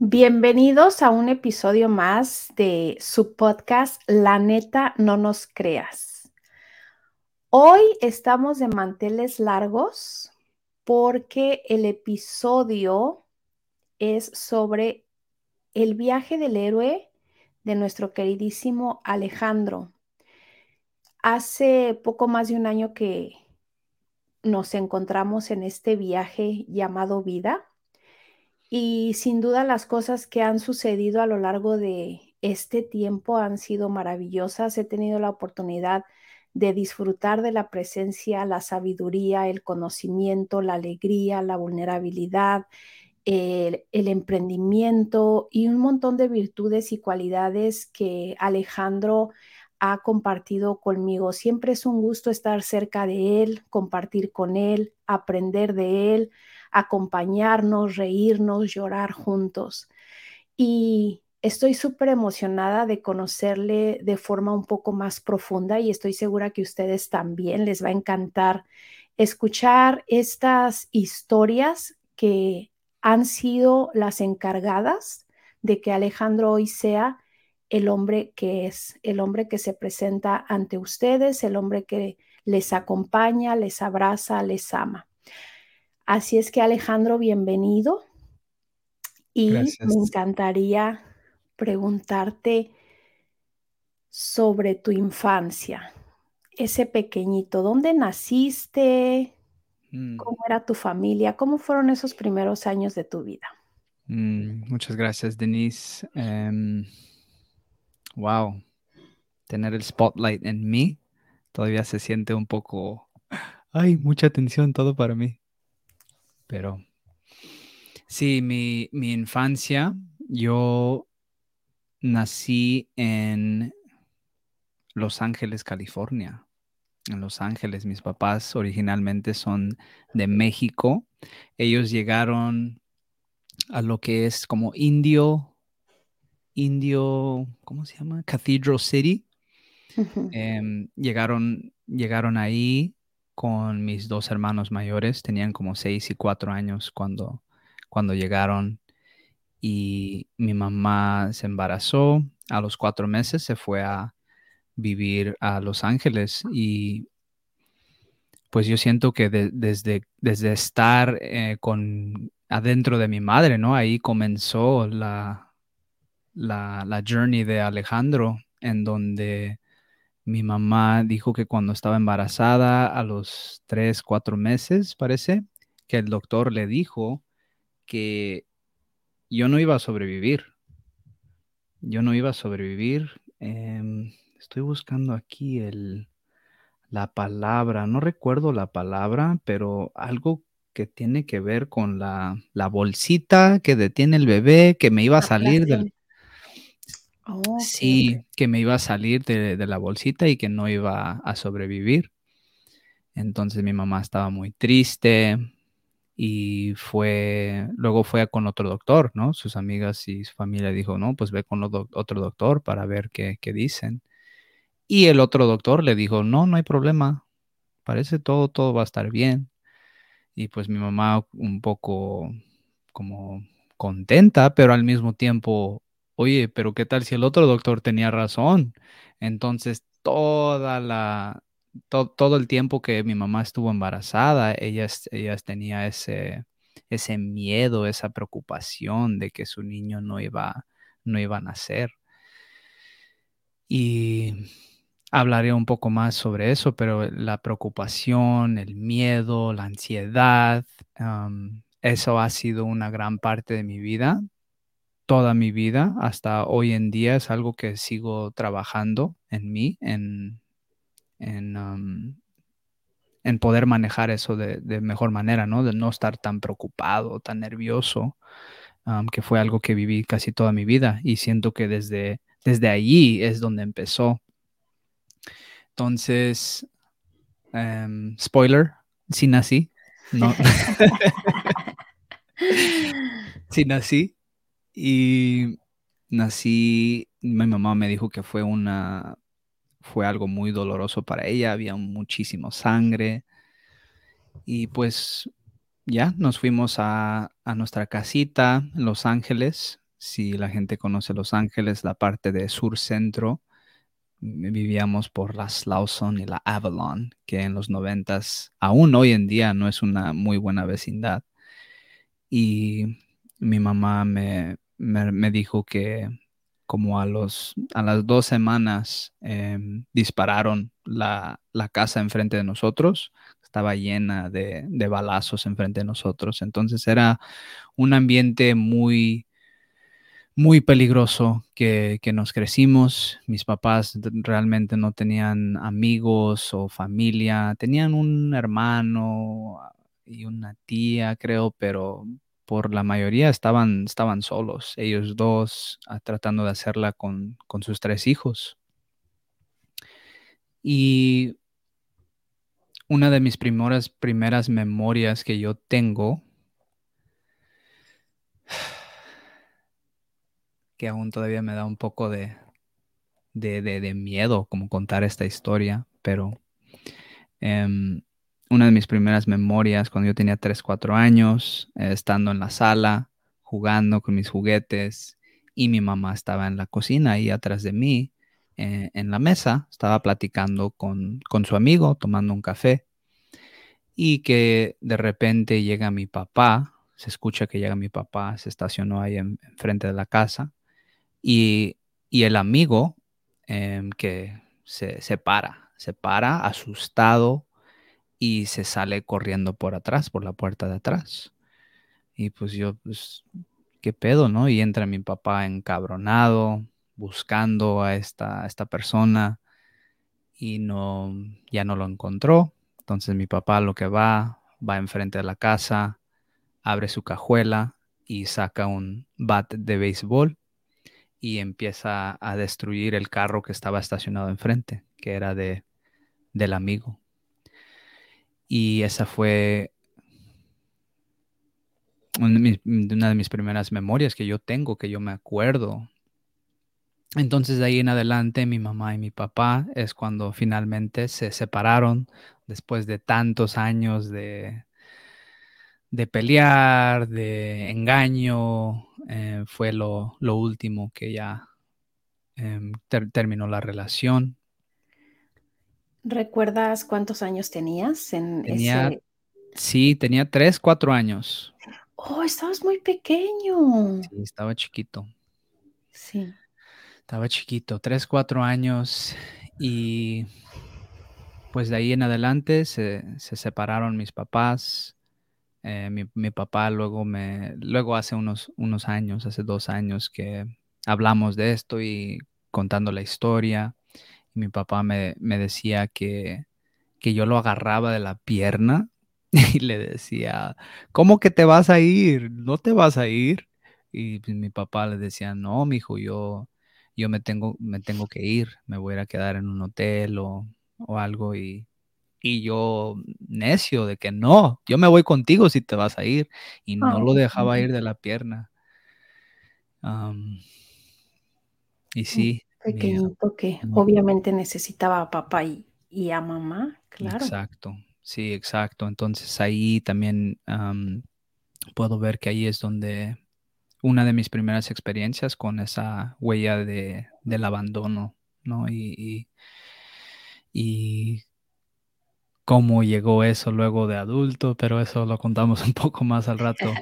Bienvenidos a un episodio más de su podcast La neta no nos creas. Hoy estamos de manteles largos porque el episodio es sobre el viaje del héroe de nuestro queridísimo Alejandro. Hace poco más de un año que nos encontramos en este viaje llamado vida y sin duda las cosas que han sucedido a lo largo de este tiempo han sido maravillosas. He tenido la oportunidad de disfrutar de la presencia, la sabiduría, el conocimiento, la alegría, la vulnerabilidad, el, emprendimiento y un montón de virtudes y cualidades que Alejandro ha compartido conmigo. Siempre es un gusto estar cerca de él, compartir con él, aprender de él, acompañarnos, reírnos, llorar juntos. Y estoy súper emocionada de conocerle de forma un poco más profunda y estoy segura que ustedes también les va a encantar escuchar estas historias que han sido las encargadas de que Alejandro hoy sea el hombre que es, el hombre que se presenta ante ustedes, el hombre que les acompaña, les abraza, les ama. Así es que Alejandro, bienvenido. Y me encantaría preguntarte sobre tu infancia, ese pequeñito, ¿dónde naciste? Mm. ¿Cómo era tu familia? ¿Cómo fueron esos primeros años de tu vida? Mm, muchas gracias, Denise. Em, wow, tener el spotlight en mí todavía se siente un poco, ay, mucha atención, todo para mí. Pero sí, mi, infancia, yo nací en Los Ángeles, California. En Los Ángeles, mis papás originalmente son de México. Ellos llegaron a lo que es como Indio, Indio, ¿cómo se llama? Cathedral City. Em, llegaron, llegaron ahí con mis dos hermanos mayores, tenían como seis y cuatro años cuando, cuando llegaron y mi mamá se embarazó, a los cuatro meses se fue a vivir a Los Ángeles y pues yo siento que desde, desde estar eh, con adentro de mi madre, ¿no? Ahí comenzó la, la, la journey de Alejandro, en donde mi mamá dijo que cuando estaba embarazada, a los tres, cuatro meses, parece, que el doctor le dijo que yo no iba a sobrevivir. Yo no iba a sobrevivir. Em, estoy buscando aquí el, la palabra. No recuerdo la palabra, pero algo que tiene que ver con la, la bolsita que detiene el bebé, que me iba a salir del, sí, que me iba a salir de, la bolsita y que no iba a sobrevivir. Entonces mi mamá estaba muy triste y fue, luego fue con otro doctor, ¿no? Sus amigas y su familia dijo, no, pues ve con otro doctor para ver qué, qué dicen. Y el otro doctor le dijo, no, no hay problema, parece todo, todo va a estar bien. Y pues mi mamá un poco como contenta, pero al mismo tiempo oye, pero ¿qué tal si el otro doctor tenía razón? Entonces, toda la, todo el tiempo que mi mamá estuvo embarazada, ellas, ellas tenía ese, ese miedo, esa preocupación de que su niño no iba, no iba a nacer. Y hablaré un poco más sobre eso, pero la preocupación, el miedo, la ansiedad, eso ha sido una gran parte de mi vida toda mi vida hasta hoy en día es algo que sigo trabajando en mí, en, en, poder manejar eso de, mejor manera, ¿no? De no estar tan preocupado, tan nervioso, que fue algo que viví casi toda mi vida y siento que desde, desde allí es donde empezó. Entonces, em, spoiler, sí nací, ¿no? sí nací, y nací, mi mamá me dijo que fue una, fue algo muy doloroso para ella, había muchísimo sangre. Y pues ya nos fuimos a, nuestra casita en Los Ángeles. Si la gente conoce Los Ángeles, la parte de sur centro, vivíamos por la Slauson y la Avalon, que en los noventas, aún hoy en día, no es una muy buena vecindad. Y mi mamá me, me, dijo que como a, los, a las dos semanas em, dispararon la, la, casa enfrente de nosotros, estaba llena de, de balazos enfrente de nosotros. Entonces era un ambiente muy muy peligroso que, nos crecimos. Mis papás realmente no tenían amigos o familia, tenían un hermano y una tía, creo, pero por la mayoría estaban, estaban solos, ellos dos ah, tratando de hacerla con, con sus tres hijos. Y una de mis primeras, primeras memorias que yo tengo que aún todavía me da un poco de, de, miedo como contar esta historia, pero em, una de mis primeras memorias cuando yo tenía 3, 4 años, estando en la sala, jugando con mis juguetes y mi mamá estaba en la cocina ahí atrás de mí, eh, en la mesa, estaba platicando con, con su amigo, tomando un café y que de repente llega mi papá, se escucha que llega mi papá, se estacionó ahí enfrente de la casa y, el amigo em, que se, se, para, se para asustado y se sale corriendo por atrás, por la puerta de atrás. Y pues yo, pues, ¿qué pedo, no? Y entra mi papá encabronado, buscando a esta, esta persona y no, ya no lo encontró. Entonces mi papá lo que va, va enfrente de la casa, abre su cajuela y saca un bat de béisbol y empieza a destruir el carro que estaba estacionado enfrente, que era de, del amigo. Y esa fue una de, mis, primeras memorias que yo tengo, que yo me acuerdo. Entonces de ahí en adelante mi mamá y mi papá es cuando finalmente se separaron después de tantos años de, de pelear, de engaño, eh, fue lo, último que ya em, terminó la relación. ¿Recuerdas cuántos años tenías en tenía, ese? Sí, tenía tres, cuatro años. Oh, estabas muy pequeño. Sí, estaba chiquito. Sí. Estaba chiquito, tres, cuatro años y pues de ahí en adelante se, se separaron mis papás. Eh, mi, papá luego me, luego hace unos, unos años, hace dos años que hablamos de esto y contando la historia, mi papá me, decía que, que yo lo agarraba de la pierna y le decía, ¿cómo que te vas a ir? ¿No te vas a ir? Y pues, mi papá le decía, no, mi hijo, yo, yo me tengo, me tengo que ir, me voy a ir a quedar en un hotel o, o algo y y yo necio de que no, yo me voy contigo si te vas a ir. Y no lo dejaba ir de la pierna. y sí. Pequeñito que obviamente necesitaba a papá y, a mamá, claro. Exacto, sí, exacto. Entonces ahí también puedo ver que ahí es donde una de mis primeras experiencias con esa huella de, del abandono, ¿no? y, y cómo llegó eso luego de adulto, pero eso lo contamos un poco más al rato.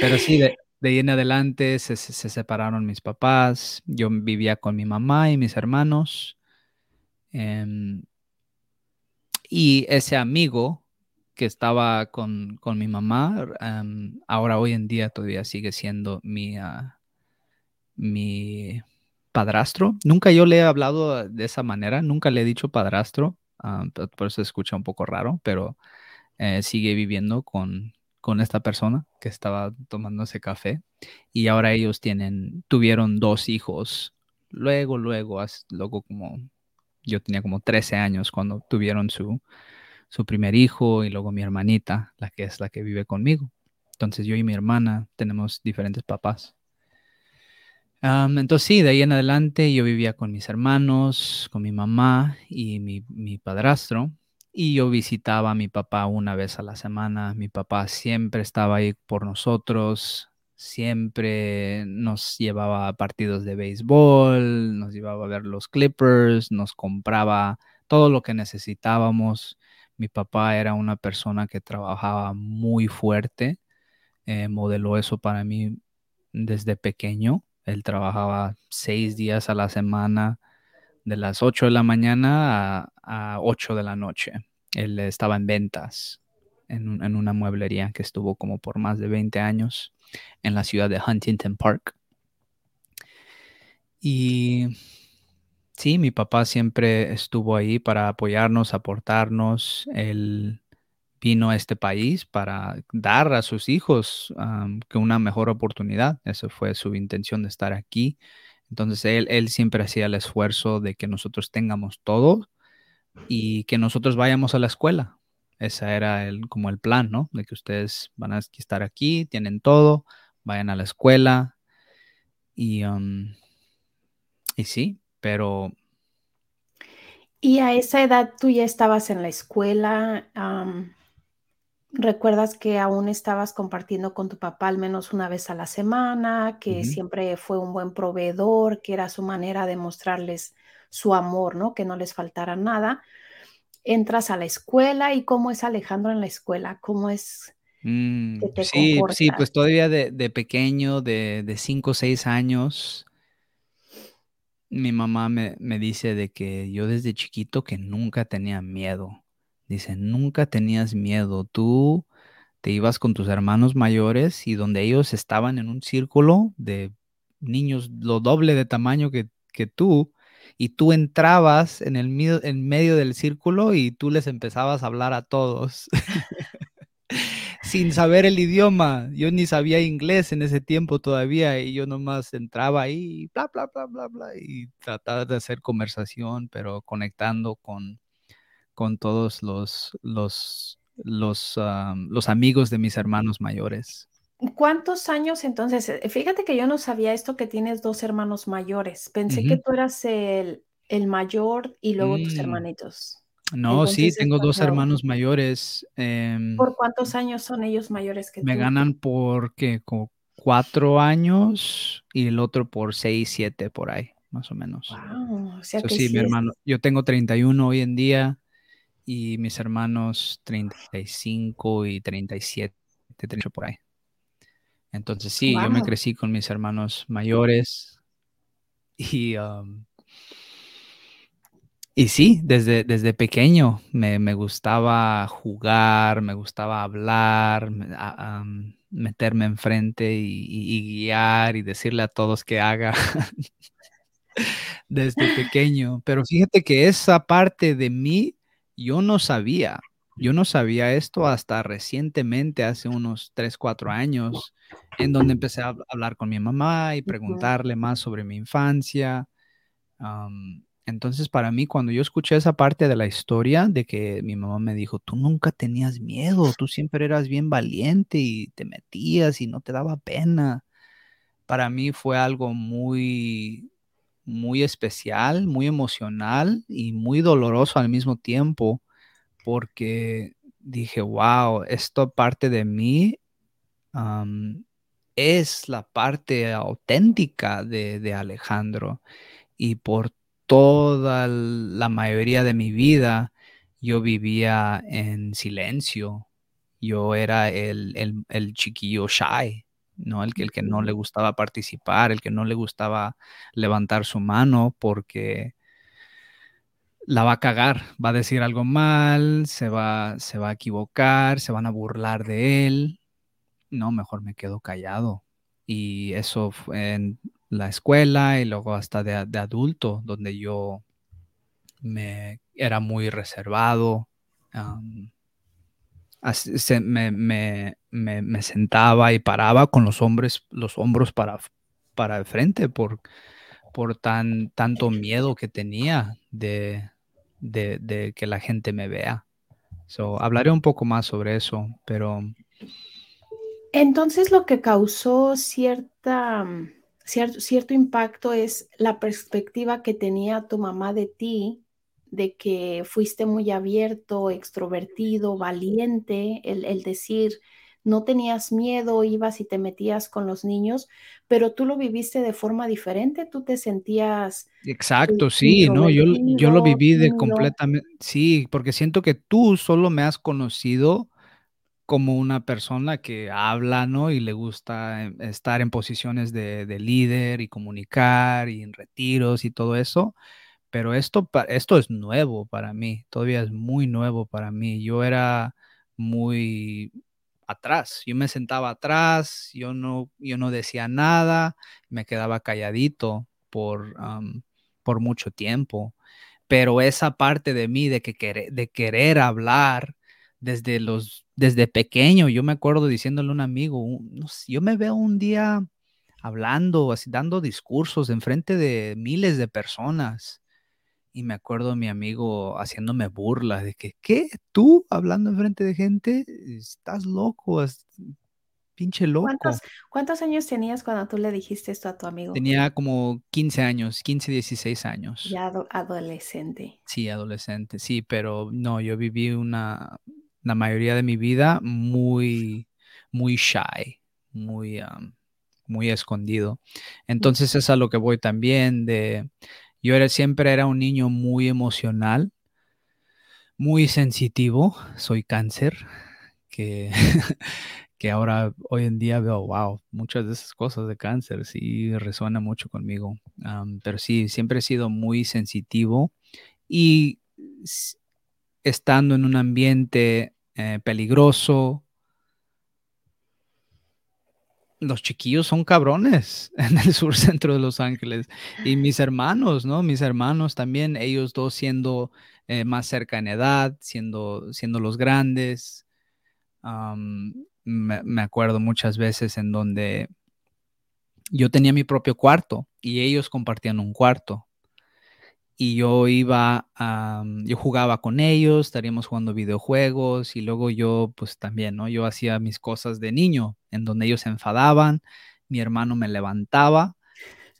Pero sí, de, ahí en adelante se, separaron mis papás, yo vivía con mi mamá y mis hermanos. Em, y ese amigo que estaba con, mi mamá, em, ahora hoy en día todavía sigue siendo mi, ah, mi padrastro. Nunca yo le he hablado de esa manera, nunca le he dicho padrastro, Ah, por eso se escucha un poco raro, pero eh, sigue viviendo con, con esta persona que estaba tomando ese café y ahora ellos tienen, tuvieron dos hijos. Luego, luego, luego como yo tenía como 13 años cuando tuvieron su, su primer hijo y luego mi hermanita, la que es la que vive conmigo. Entonces yo y mi hermana tenemos diferentes papás entonces sí, de ahí en adelante yo vivía con mis hermanos, con mi mamá y mi, padrastro. Y yo visitaba a mi papá una vez a la semana. Mi papá siempre estaba ahí por nosotros. Siempre nos llevaba a partidos de béisbol, nos llevaba a ver los Clippers, nos compraba todo lo que necesitábamos. Mi papá era una persona que trabajaba muy fuerte, eh, modeló eso para mí desde pequeño. Él trabajaba seis días a la semana, de las 8 de la mañana a, a 8 de la noche. Él estaba en ventas en, un- en una mueblería que estuvo como por más de 20 años en la ciudad de Huntington Park. Y sí, mi papá siempre estuvo ahí para apoyarnos, aportarnos. Él vino a este país para dar a sus hijos que una mejor oportunidad. Esa fue su intención de estar aquí. Entonces él, él siempre hacía el esfuerzo de que nosotros tengamos todo y que nosotros vayamos a la escuela. Ese era el, como el plan, ¿no? De que ustedes van a estar aquí, tienen todo, vayan a la escuela y, um, y sí, pero Y a esa edad tú ya estabas en la escuela. ¿Recuerdas que aún estabas compartiendo con tu papá al menos una vez a la semana, que siempre fue un buen proveedor, que era su manera de mostrarles su amor, ¿no? Que no les faltara nada. Entras a la escuela y cómo es Alejandro en la escuela, cómo es mm, que te sí, sí, comportas. pues todavía de, de pequeño, de, de 5 o 6 años, mi mamá me, me dice de que yo desde chiquito que nunca tenía miedo. Dice, nunca tenías miedo. Tú te ibas con tus hermanos mayores y donde ellos estaban en un círculo de niños lo doble de tamaño que, que tú, y tú entrabas en el en medio del círculo y tú les empezabas a hablar a todos sin saber el idioma. Yo ni sabía inglés en ese tiempo todavía y yo nomás entraba ahí bla, bla, bla, bla, bla, y trataba de hacer conversación, pero conectando con, con todos los, los, los, ah, los amigos de mis hermanos mayores. ¿Cuántos años entonces? Eh, Fíjate que yo no sabía esto que tienes dos hermanos mayores. Pensé que tú eras el, el mayor y luego tus Mm, hermanitos. No, sí, Entonces tengo dos hermanos mayores. em, ¿Por cuántos años son ellos mayores que me tú? ganan por ¿qué? como cuatro años y el otro por seis, siete por ahí, más o menos. Wow, o sea So, que sí, mi sí es. hermano, yo tengo 31 hoy en día y mis hermanos 35 y 37, 38 por ahí. Entonces sí, yo me crecí con mis hermanos mayores y, um, y sí, desde, desde pequeño me, me gustaba jugar, me gustaba hablar, me- a- am, meterme enfrente y, y- y guiar y decirle a todos que haga desde pequeño. Pero fíjate que esa parte de mí yo no sabía. Yo no sabía esto hasta recientemente, hace unos 3 4 años, en donde empecé a hab- hablar con mi mamá y preguntarle más sobre mi infancia. Entonces, para mí, cuando yo escuché esa parte de la historia de que mi mamá me dijo, tú nunca tenías miedo, tú siempre eras bien valiente y te metías y no te daba pena, para mí fue algo muy, muy especial, muy emocional y muy doloroso al mismo tiempo, porque dije, wow, esto parte de mí am, es la parte auténtica de, de Alejandro y por toda la mayoría de mi vida yo vivía en silencio. Yo era el, el, el chiquillo shy, ¿no? El que, el que no le gustaba participar, el que no le gustaba levantar su mano porque la va a cagar, va a decir algo mal, se va, se va a equivocar, se van a burlar de él. No, mejor me quedo callado. Y eso fue en la escuela y luego hasta de, de adulto, donde yo me era muy reservado. Se- me, sentaba y paraba con los hombres, los hombros para, para el frente por, por tan, tanto miedo que tenía de, de, que la gente me vea. So, hablaré un poco más sobre eso, pero Entonces lo que causó cierta, mm, cier- cierto impacto es la perspectiva que tenía tu mamá de ti, de que fuiste muy abierto, extrovertido, valiente, el, el decir, no tenías miedo, ibas y te metías con los niños, pero tú lo viviste de forma diferente, tú te sentías Exacto, sí, no, yo, yo lo viví de completamente, sí, porque siento que tú solo me has conocido como una persona que habla, ¿no? Y le gusta eh, estar en posiciones de, de líder y comunicar y en retiros y todo eso pero esto, esto es nuevo para mí, todavía es muy nuevo para mí. Yo era muy atrás, yo me sentaba atrás, yo no, yo no decía nada, me quedaba calladito por, por mucho tiempo. Pero esa parte de mí de, que de querer hablar desde, los, desde pequeño, yo me acuerdo diciéndole a un amigo, yo me veo un día hablando, así dando discursos en frente de miles de personas y me acuerdo mi amigo haciéndome burla de que, ¿qué? ¿Tú hablando enfrente de gente? Estás loco, pinche loco. ¿Cuántos, años tenías cuando tú le dijiste esto a tu amigo? Tenía como 15 años, 15, 16 años. Ya adolescente. Sí, adolescente, sí, pero no, yo viví una, la mayoría de mi vida muy, muy shy, muy, muy escondido. Entonces es a lo que voy también de yo era, siempre era un niño muy emocional, muy sensitivo, soy cáncer, que, que ahora hoy en día veo, wow, muchas de esas cosas de cáncer sí resuenan mucho conmigo, pero sí, siempre he sido muy sensitivo y estando en un ambiente eh, peligroso, los chiquillos son cabrones en el sur centro de Los Ángeles. Y mis hermanos, ¿no? Mis hermanos también, ellos dos siendo eh, más cerca en edad, siendo, siendo los grandes. me, acuerdo muchas veces en donde yo tenía mi propio cuarto y ellos compartían un cuarto y yo iba, a, yo jugaba con ellos, estaríamos jugando videojuegos y luego yo pues también, ¿no? Yo hacía mis cosas de niño, en donde ellos se enfadaban, mi hermano me levantaba,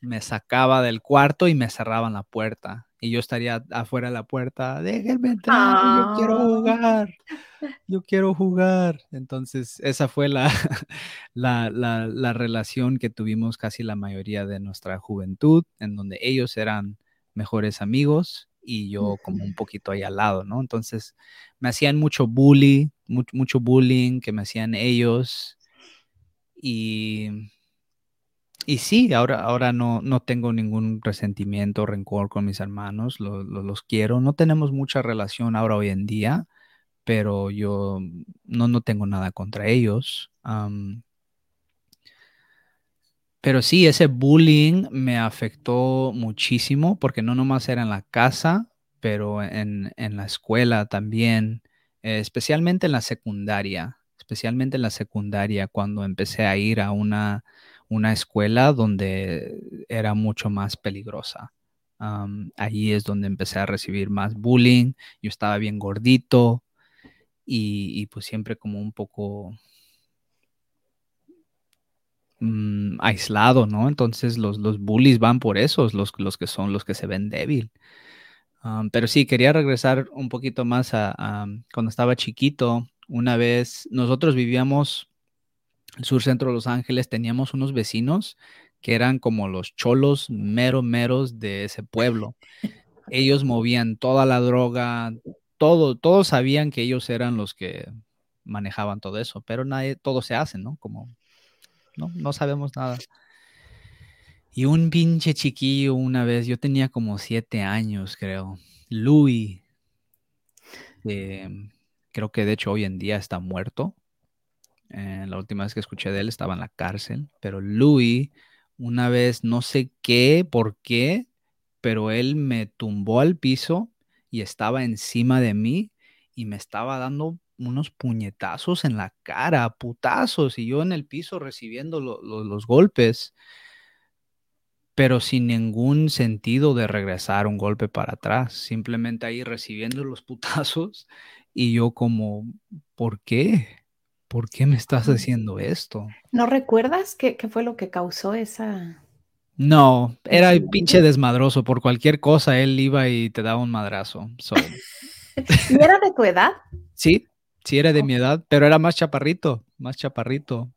me sacaba del cuarto y me cerraban la puerta. Y yo estaría afuera de la puerta, déjenme entrar, yo quiero ah. jugar, yo quiero jugar. Entonces, esa fue la, la, la, la relación que tuvimos casi la mayoría de nuestra juventud, en donde ellos eran mejores amigos y yo como un poquito ahí al lado, ¿no? Entonces me hacían mucho bullying, mucho, bullying que me hacían ellos y, y sí, ahora, ahora no, no tengo ningún resentimiento, rencor con mis hermanos, los quiero, no tenemos mucha relación ahora hoy en día, pero yo no, no tengo nada contra ellos. Pero sí, ese bullying me afectó muchísimo porque no nomás era en la casa, pero en, la escuela también, eh, especialmente en la secundaria, especialmente en la secundaria cuando empecé a ir a una, una escuela donde era mucho más peligrosa. allí es donde empecé a recibir más bullying, yo estaba bien gordito y, y pues siempre como un poco Mm, aislado, ¿no? Entonces los, los bullies van por esos, los, los que son los que se ven débil. pero sí, quería regresar un poquito más a, cuando estaba chiquito. Una vez nosotros vivíamos el sur centro de Los Ángeles, teníamos unos vecinos que eran como los cholos mero meros de ese pueblo. Ellos movían toda la droga, todo, todos sabían que ellos eran los que manejaban todo eso, pero nadie, todo se hace, ¿no? Como no, no sabemos nada. Y un pinche chiquillo una vez, yo tenía como siete años, creo. Louis, creo que de hecho hoy en día está muerto. Eh, la última vez que escuché de él estaba en la cárcel, pero Louis, una vez, no sé qué, por qué, pero él me tumbó al piso y estaba encima de mí y me estaba dando unos puñetazos en la cara, putazos, y yo en el piso recibiendo los golpes, pero sin ningún sentido de regresar un golpe para atrás, simplemente ahí recibiendo los putazos y yo como, ¿por qué? ¿Por qué me estás haciendo esto? ¿No recuerdas qué, fue lo que causó esa... No, era el pinche desmadroso, por cualquier cosa él iba y te daba un madrazo. ¿Y era de tu edad? Sí, Sí era de mi edad, pero era más chaparrito, más chaparrito.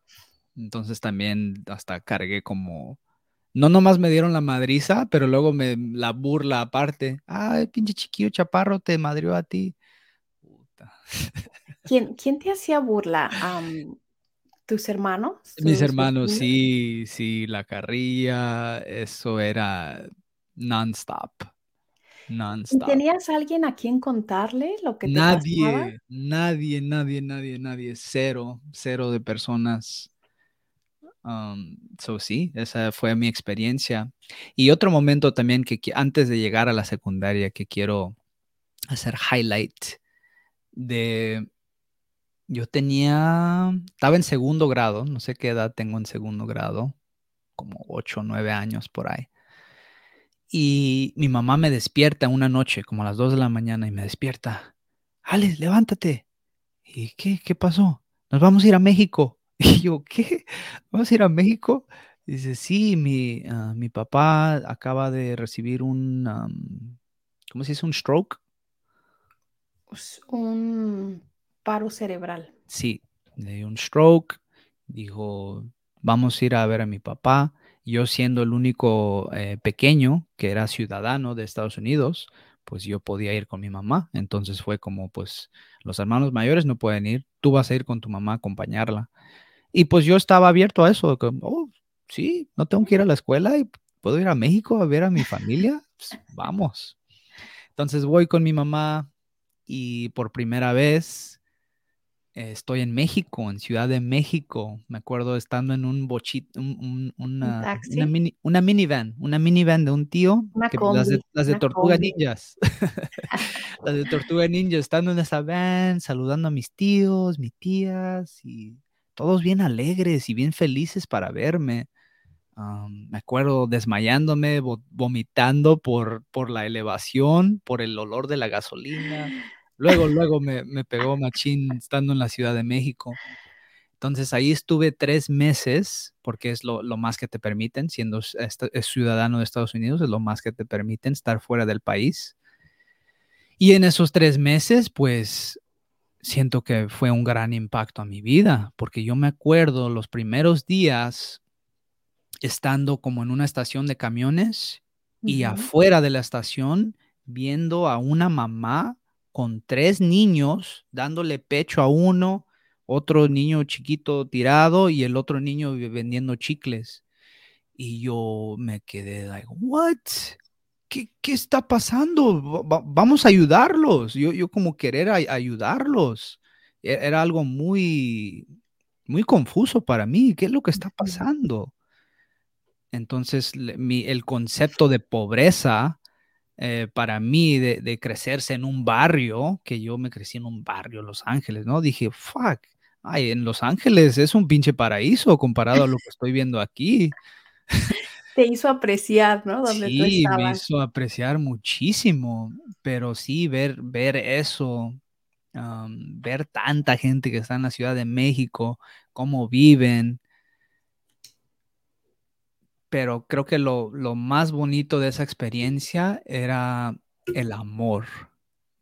Entonces también hasta cargué como... No nomás me dieron la madriza, pero luego me la burla aparte. Ay, pinche chiquillo chaparro te madrió a ti. Puta. ¿Quién, quién te hacía burla? ¿tus hermanos? Mis ¿Tus hermanos, sí, sí, la carrilla, eso era non-stop, ¿Y non-stop. tenías alguien a quien contarle lo que te pasaba? Nadie, nadie, nadie, nadie, nadie, cero, cero de personas. Um, so sí, esa fue mi experiencia. Y otro momento también que antes de llegar a la secundaria que quiero hacer highlight de, yo tenía, estaba en segundo grado, no sé qué edad tengo en segundo grado, como ocho o nueve años por ahí. Y mi mamá me despierta una noche, como a las 2 de la mañana, y me despierta. Alex, levántate. ¿Y qué? ¿Qué pasó? Nos vamos a ir a México. Y yo, ¿qué? ¿Vamos a ir a México? Dice, sí, mi, ah, mi papá acaba de recibir un, ¿cómo se dice? Un stroke. Pues, un paro cerebral. Sí, le dio un stroke. Dijo, vamos a ir a ver a mi papá. Yo siendo el único eh, pequeño que era ciudadano de Estados Unidos, pues yo podía ir con mi mamá. Entonces fue como, pues los hermanos mayores no pueden ir, tú vas a ir con tu mamá a acompañarla. Y pues yo estaba abierto a eso, como, oh, sí, no tengo que ir a la escuela y puedo ir a México a ver a mi familia. Pues, vamos. Entonces voy con mi mamá y por primera vez estoy en México, en Ciudad de México. Me acuerdo estando en un bochito, un- un- Un una, mini, una minivan, una minivan de un tío, una que las de, combi, las de una Tortuga combi. Ninjas. Las de Tortuga Ninja, estando en esa van, saludando a mis tíos, mis tías, y todos bien alegres y bien felices para verme. Me acuerdo desmayándome, vo- vomitando por, por la elevación, por el olor de la gasolina. Luego, luego me, me pegó machín estando en la Ciudad de México. Entonces ahí estuve tres meses, porque es lo, lo más que te permiten, siendo s- esta- es ciudadano de Estados Unidos, es lo más que te permiten estar fuera del país. Y en esos tres meses, pues siento que fue un gran impacto a mi vida, porque yo me acuerdo los primeros días estando como en una estación de camiones y afuera de la estación viendo a una mamá con tres niños dándole pecho a uno, otro niño chiquito tirado y el otro niño vendiendo chicles. Y yo me quedé like, what? ¿Qué, qué está pasando? Va- va- vamos a ayudarlos. Yo, yo como querer ay- ayudarlos. E- Era algo muy, muy confuso para mí. ¿Qué es lo que está pasando? Entonces, mi- el concepto de pobreza eh, para mí, de, de crecerse en un barrio, que yo me crecí en un barrio, Los Ángeles, ¿no? Dije, fuck, ay, en Los Ángeles es un pinche paraíso comparado a lo que estoy viendo aquí. Te hizo apreciar, ¿no? Donde tú Sí, me hizo apreciar muchísimo, pero sí, ver, ver eso, am, ver tanta gente que está en la Ciudad de México, cómo viven, pero creo que lo, lo más bonito de esa experiencia era el amor,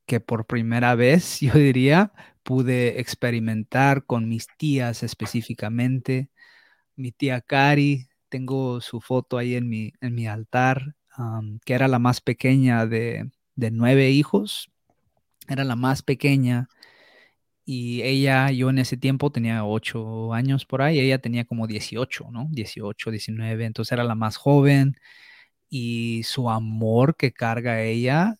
que por primera vez, yo diría, pude experimentar con mis tías específicamente. Mi tía Cari, tengo su foto ahí en mi, en mi altar, que era la más pequeña de, de nueve hijos, era la más pequeña. Y ella, yo en ese tiempo tenía ocho años por ahí, ella tenía como 18, ¿no? 18, 19, entonces era la más joven y su amor que carga ella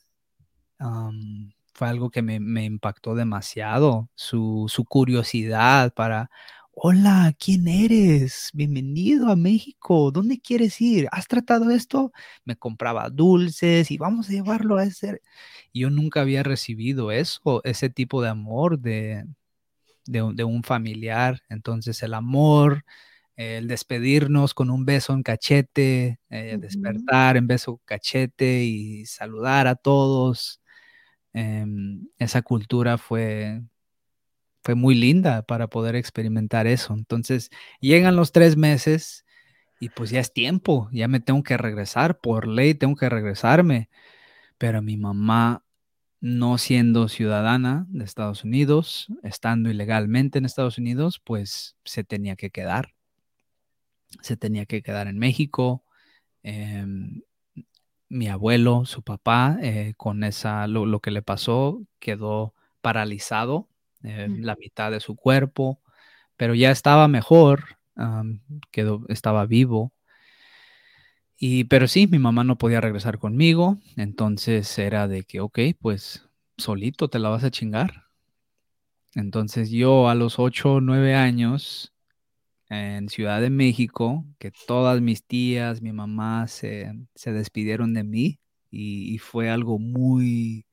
fue algo que me, me impactó demasiado, su, su curiosidad para, hola, ¿quién eres? Bienvenido a México, ¿dónde quieres ir? ¿Has tratado esto? Me compraba dulces y vamos a llevarlo a ese... Yo nunca había recibido eso, ese tipo de amor de, de, un- de un familiar, entonces el amor, el despedirnos con un beso en cachete, eh, Ujú. despertar en beso cachete y saludar a todos em, esa cultura fue, fue muy linda para poder experimentar eso. Entonces, llegan los tres meses y pues ya es tiempo, ya me tengo que regresar, por ley tengo que regresarme, pero mi mamá no siendo ciudadana de Estados Unidos, estando ilegalmente en Estados Unidos, pues se tenía que quedar. Se tenía que quedar en México. Em, mi abuelo, su papá, eh, con esa, lo, que le pasó, quedó paralizado, eh, Mm. la mitad de su cuerpo, pero ya estaba mejor, quedó, estaba vivo. Y, pero sí, mi mamá no podía regresar conmigo, entonces era de que, ok, pues solito te la vas a chingar. Entonces yo a los 8 o 9 años en Ciudad de México, que todas mis tías, mi mamá se, se despidieron de mí y, y, fue algo muy,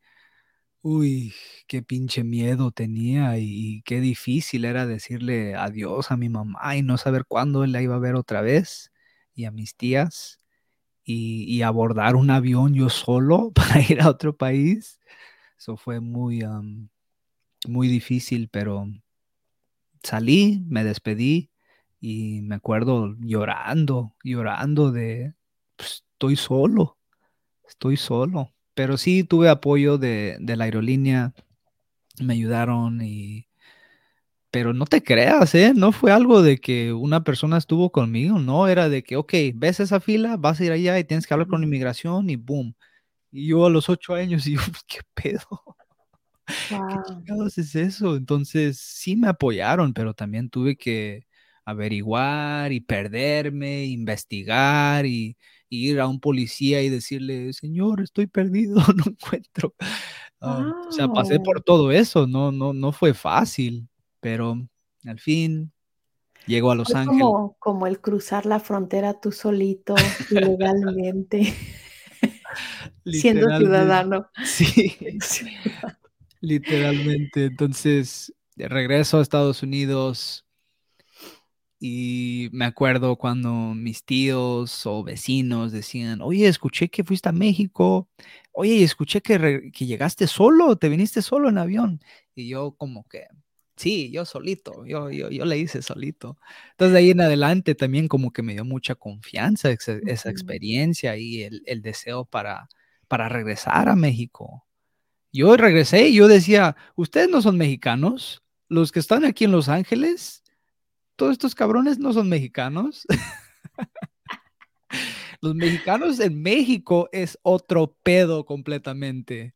uy, qué pinche miedo tenía y, qué difícil era decirle adiós a mi mamá y no saber cuándo la iba a ver otra vez y a mis tías y, y, abordar un avión yo solo para ir a otro país. Eso fue muy, um, muy difícil, pero salí, me despedí y me acuerdo llorando, llorando de, pues, estoy solo, estoy solo. Pero sí tuve apoyo de, de la aerolínea, me ayudaron y pero no te creas, ¿eh? No fue algo de que una persona estuvo conmigo, no, era de que, ok, ves esa fila, vas a ir allá y tienes que hablar con inmigración y boom. Y yo a los ocho años, y yo, ¿qué pedo? Wow. ¿Qué chingados es eso? Entonces sí me apoyaron, pero también tuve que averiguar y perderme, investigar y ir a un policía y decirle, señor, estoy perdido, no encuentro. Um, o sea, pasé por todo eso, no, no, no fue fácil pero al fin llego a Los Fue Ángeles. como como el cruzar la frontera tú solito, ilegalmente, siendo ciudadano. sí, literalmente. Entonces, de regreso a Estados Unidos y me acuerdo cuando mis tíos o vecinos decían, oye, escuché que fuiste a México, oye, escuché que, que llegaste solo, te viniste solo en avión. Y yo como que, sí, yo solito, yo, yo, yo le hice solito. Entonces de ahí en adelante también como que me dio mucha confianza esa, experiencia y el, el deseo para, para regresar a México. Yo regresé y yo decía, ustedes no son mexicanos, los que están aquí en Los Ángeles, todos estos cabrones no son mexicanos. Los mexicanos en México es otro pedo completamente.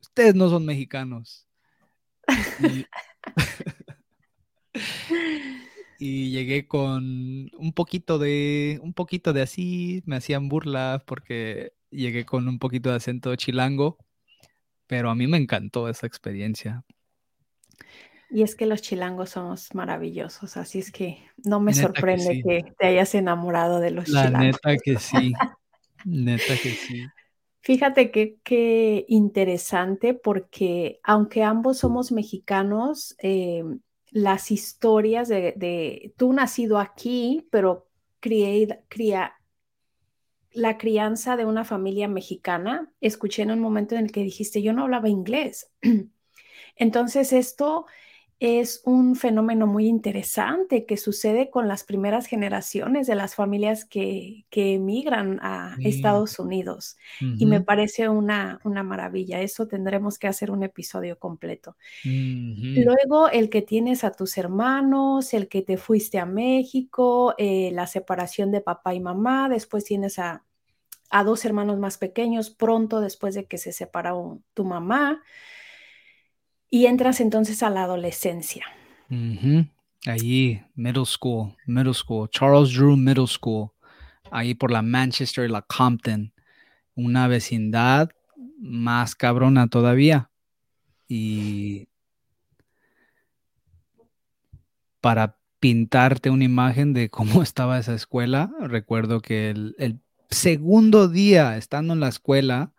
Ustedes no son mexicanos. Y, llegué con un poquito de, un poquito de así, me hacían burla porque llegué con un poquito de acento chilango, pero a mí me encantó esa experiencia. Y es que los chilangos somos maravillosos, así es que no me Neta que sorprende sí. que te hayas enamorado de los La chilangos. neta que sí. Neta que sí. Fíjate qué qué interesante, porque aunque ambos somos mexicanos, em, las historias de de tú nacido aquí, pero cried cría la crianza de una familia mexicana, escuché en un momento en el que dijiste: "Yo no hablaba inglés". Entonces, esto es un fenómeno muy interesante que sucede con las primeras generaciones de las familias que que emigran a. Estados Unidos, y me parece una una maravilla. Eso tendremos que hacer un episodio completo. Luego, el que tienes a tus hermanos, el que te fuiste a México, eh, la separación de papá y mamá, después tienes a a 2 hermanos más pequeños pronto después de que se separó tu mamá. Y entras entonces a la adolescencia. Allí, middle school, middle school, Charles Drew Middle School, ahí por la Manchester y la Compton, una vecindad más cabrona todavía. Y para pintarte una imagen de cómo estaba esa escuela, recuerdo que el segundo día estando en la escuela,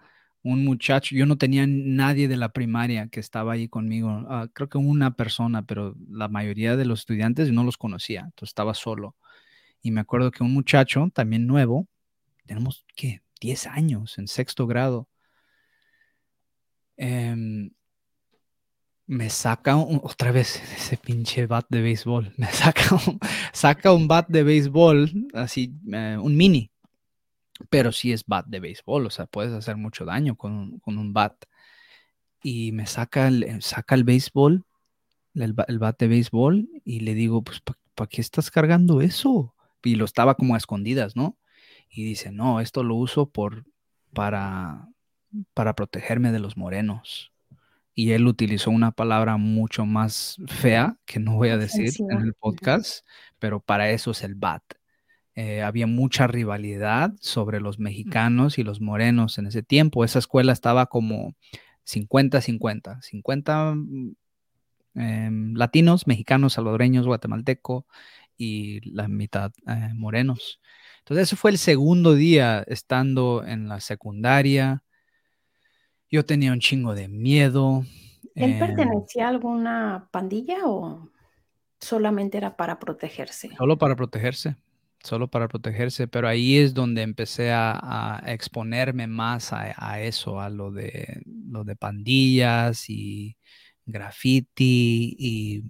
un muchacho, yo no tenía nadie de la primaria que estaba ahí conmigo, ah, creo que una persona, pero la mayoría de los estudiantes no los conocía, entonces estaba solo. Y me acuerdo que un muchacho, también nuevo, tenemos, ¿qué? 10 años, en sexto grado, em, me saca otra vez ese pinche bat de béisbol, me saca un, saca un bat de béisbol, así, eh, un mini, pero sí es bat de béisbol, o sea, puedes hacer mucho daño con, un- con un bat. y me saca el, saca el béisbol, el, el bate de béisbol, y le digo, pues, ¿para qué estás cargando eso? Y lo estaba como a escondidas, ¿no? Y dice, no, esto lo uso por, para, para protegerme de los morenos. Y él utilizó una palabra mucho más fea, que no voy a decir en el podcast, pero para eso es el BAT. Eh, había mucha rivalidad sobre los mexicanos y los morenos en ese tiempo. Esa escuela estaba como 50-50, 50, latinos, mexicanos, salvadoreños, guatemalteco y la mitad eh, morenos. Entonces ese fue el segundo día estando en la secundaria. Yo tenía un chingo de miedo. ¿Él em pertenecía a alguna pandilla o solamente era para protegerse? Solo para protegerse solo para protegerse, pero ahí es donde empecé a, exponerme más a, eso, a lo de, lo de pandillas y graffiti y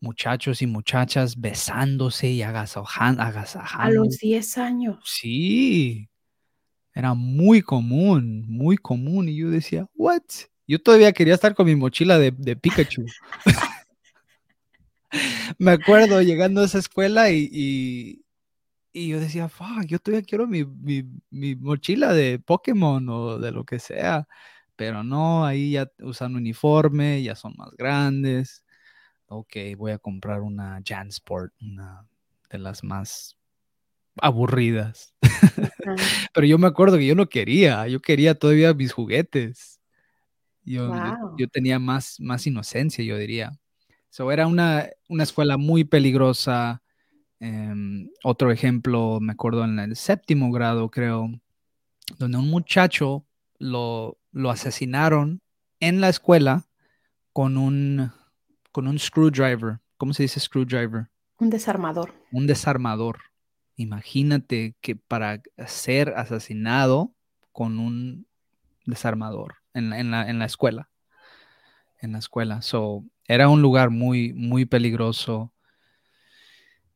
muchachos y muchachas besándose y agasajando. A los 10 años. Sí, era muy común, muy común. Y yo decía, ¿what? Yo todavía quería estar con mi mochila de, de Pikachu. Me acuerdo llegando a esa escuela y, y yo decía, fuck, yo todavía quiero mi, mi, mochila de Pokémon o de lo que sea. Pero no, ahí ya usan uniforme, ya son más grandes. Ok, voy a comprar una Jansport, una de las más aburridas. Pero yo me acuerdo que yo no quería, yo quería todavía mis juguetes. Yo, yo, tenía más, más inocencia, yo diría. So, era una, una escuela muy peligrosa, Em, otro ejemplo, me acuerdo en el séptimo grado, creo, donde un muchacho lo, lo asesinaron en la escuela con un, con un screwdriver. ¿Cómo se dice screwdriver? Un desarmador. Un desarmador. Imagínate que para ser asesinado con un desarmador en, en, la, en la escuela. En la escuela. So, era un lugar muy, muy peligroso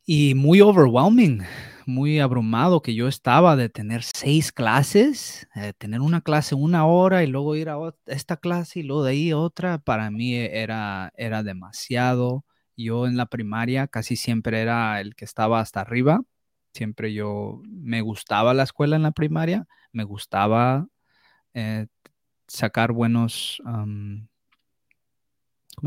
y muy overwhelming, muy abrumado que yo estaba de tener seis clases, de tener una clase una hora y luego ir a esta clase y luego de ahí otra, para mí era, era demasiado. Yo en la primaria casi siempre era el que estaba hasta arriba, siempre yo me gustaba la escuela en la primaria, me gustaba eh, sacar buenos, ¿cómo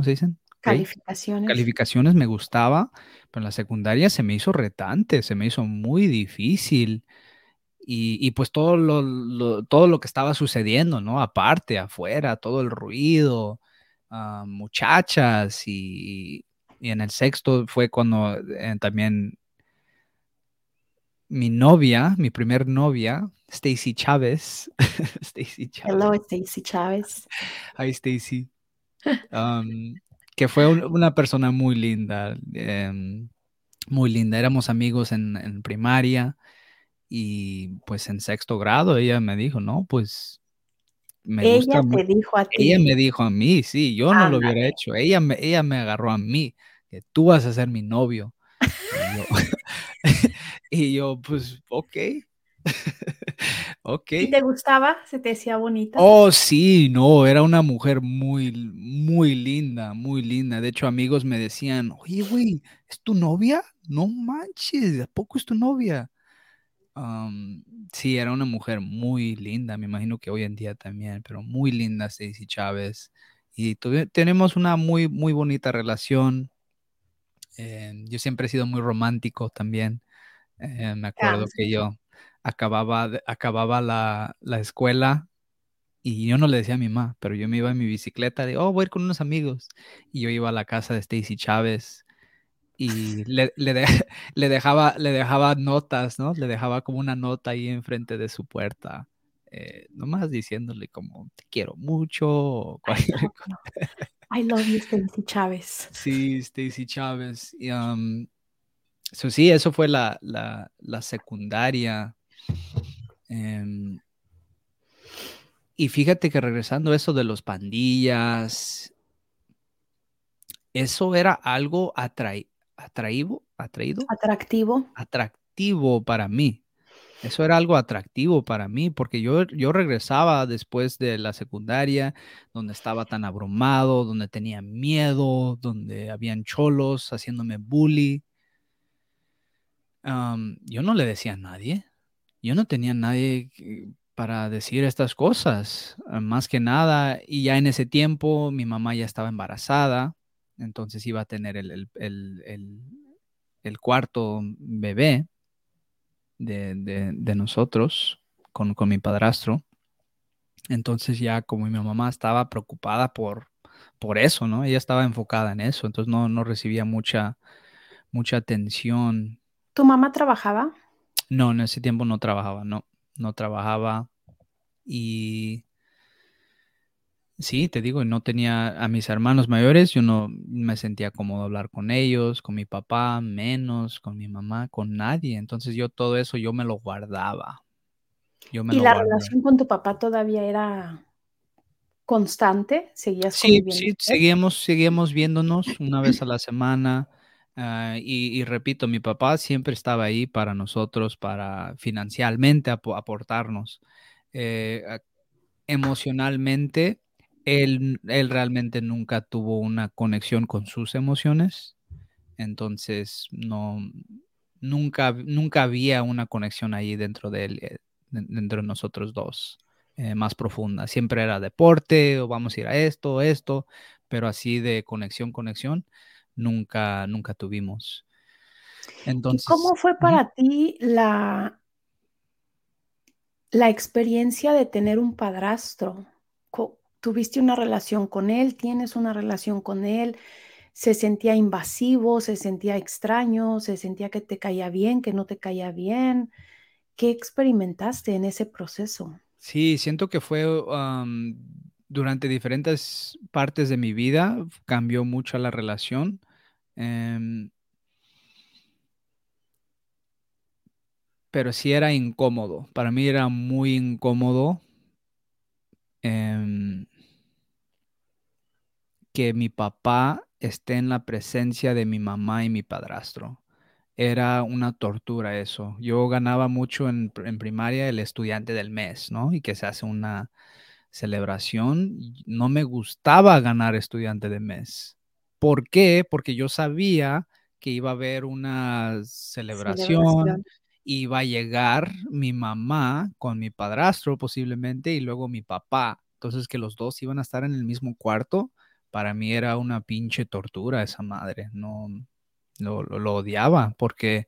se dicen? Calificaciones. Calificaciones me gustaba, pero en la secundaria se me hizo retante, se me hizo muy difícil. Y, pues todo lo, todo lo que estaba sucediendo, ¿no? Aparte, afuera, todo el ruido, ah, muchachas y, en el sexto fue cuando eh, también mi novia, mi primer novia, Stacy Chávez. Stacy Chávez. Hello, Stacy Chávez. Hi, Stacy que fue una persona muy linda, em, muy linda. Éramos amigos en, primaria y pues en sexto grado ella me dijo, no, pues me ella te dijo a ti. Ella me dijo a mí, sí, yo no lo hubiera hecho. Ella me, ella me agarró a mí, que tú vas a ser mi novio. y, yo, y yo, pues, ok. ok. ¿Y te gustaba? ¿Se te decía bonita? Oh, sí, no, era una mujer muy, muy linda, muy linda. De hecho, amigos me decían, oye, güey, ¿es tu novia? No manches, ¿a poco es tu novia? sí, era una mujer muy linda, me imagino que hoy en día también, pero muy linda Stacy Chávez. Y tenemos una muy, muy bonita relación. Eh, yo siempre he sido muy romántico también. Eh, me acuerdo que yo, acababa, acababa la, escuela y yo no le decía a mi mamá, pero yo me iba en mi bicicleta de, oh, voy a ir con unos amigos. Y yo iba a la casa de Stacy Chávez y le, le, dejaba, le dejaba notas, ¿no? Le dejaba como una nota ahí enfrente de su puerta. Eh, nomás diciéndole como te quiero mucho. I love you, Stacy Chávez. Sí, Stacy Chávez. Y, um, sí, eso fue la, la, la secundaria. Em, y fíjate que regresando a eso de los pandillas, eso era algo atraído, atraído, atractivo, atractivo para mí. Eso era algo atractivo para mí porque yo, yo regresaba después de la secundaria, donde estaba tan abrumado, donde tenía miedo, donde habían cholos haciéndome bully. Yo no le decía a nadie. Yo no tenía nadie para decir estas cosas. Ah, Más que nada, y ya en ese tiempo mi mamá ya estaba embarazada, entonces iba a tener el, el- el- el- cuarto bebé de, de- de nosotros con, con mi padrastro. Entonces ya como mi mamá estaba preocupada por, por eso, ¿no? Ella estaba enfocada en eso, entonces no, no recibía mucha, mucha atención. ¿Tu mamá trabajaba? No, en ese tiempo no trabajaba, no, no trabajaba y sí, te digo, no tenía a mis hermanos mayores, yo no me sentía cómodo hablar con ellos, con mi papá, menos, con mi mamá, con nadie. Entonces yo todo eso yo me lo guardaba, yo me ¿Y lo la guardé. relación con tu papá todavía era constante? ¿Seguías Sí, sí, seguíamos, seguíamos viéndonos una vez a la semana. Ah, y, repito, mi papá siempre estaba ahí para nosotros, para financieramente apo- aportarnos. Eh, emocionalmente, él, realmente nunca tuvo una conexión con sus emociones. Entonces, no, nunca, nunca había una conexión ahí dentro de él, eh, de- dentro de nosotros dos, eh, más profunda. Siempre era deporte o vamos a ir a esto, esto, pero así de conexión, conexión, nunca, nunca tuvimos. ¿Y Entonces, cómo fue para ti la, la experiencia de tener un padrastro? ¿Tuviste una relación con él? ¿Tienes una relación con él? ¿Se sentía invasivo? ¿Se sentía extraño? ¿Se sentía que te caía bien, que no te caía bien? ¿Qué experimentaste en ese proceso? Sí, siento que fue durante diferentes partes de mi vida, cambió mucho la relación. Em, pero sí era incómodo. Para mí era muy incómodo em, que mi papá esté en la presencia de mi mamá y mi padrastro. Era una tortura eso. Yo ganaba mucho en, en primaria el estudiante del mes, ¿no? Y que se hace una celebración. No me gustaba ganar estudiante de mes. ¿Por qué? Porque yo sabía que iba a haber una celebración, Celebración. iba a llegar mi mamá con mi padrastro posiblemente y luego mi papá. Entonces que los dos iban a estar en el mismo cuarto, para mí era una pinche tortura esa madre. No, lo, lo- lo odiaba porque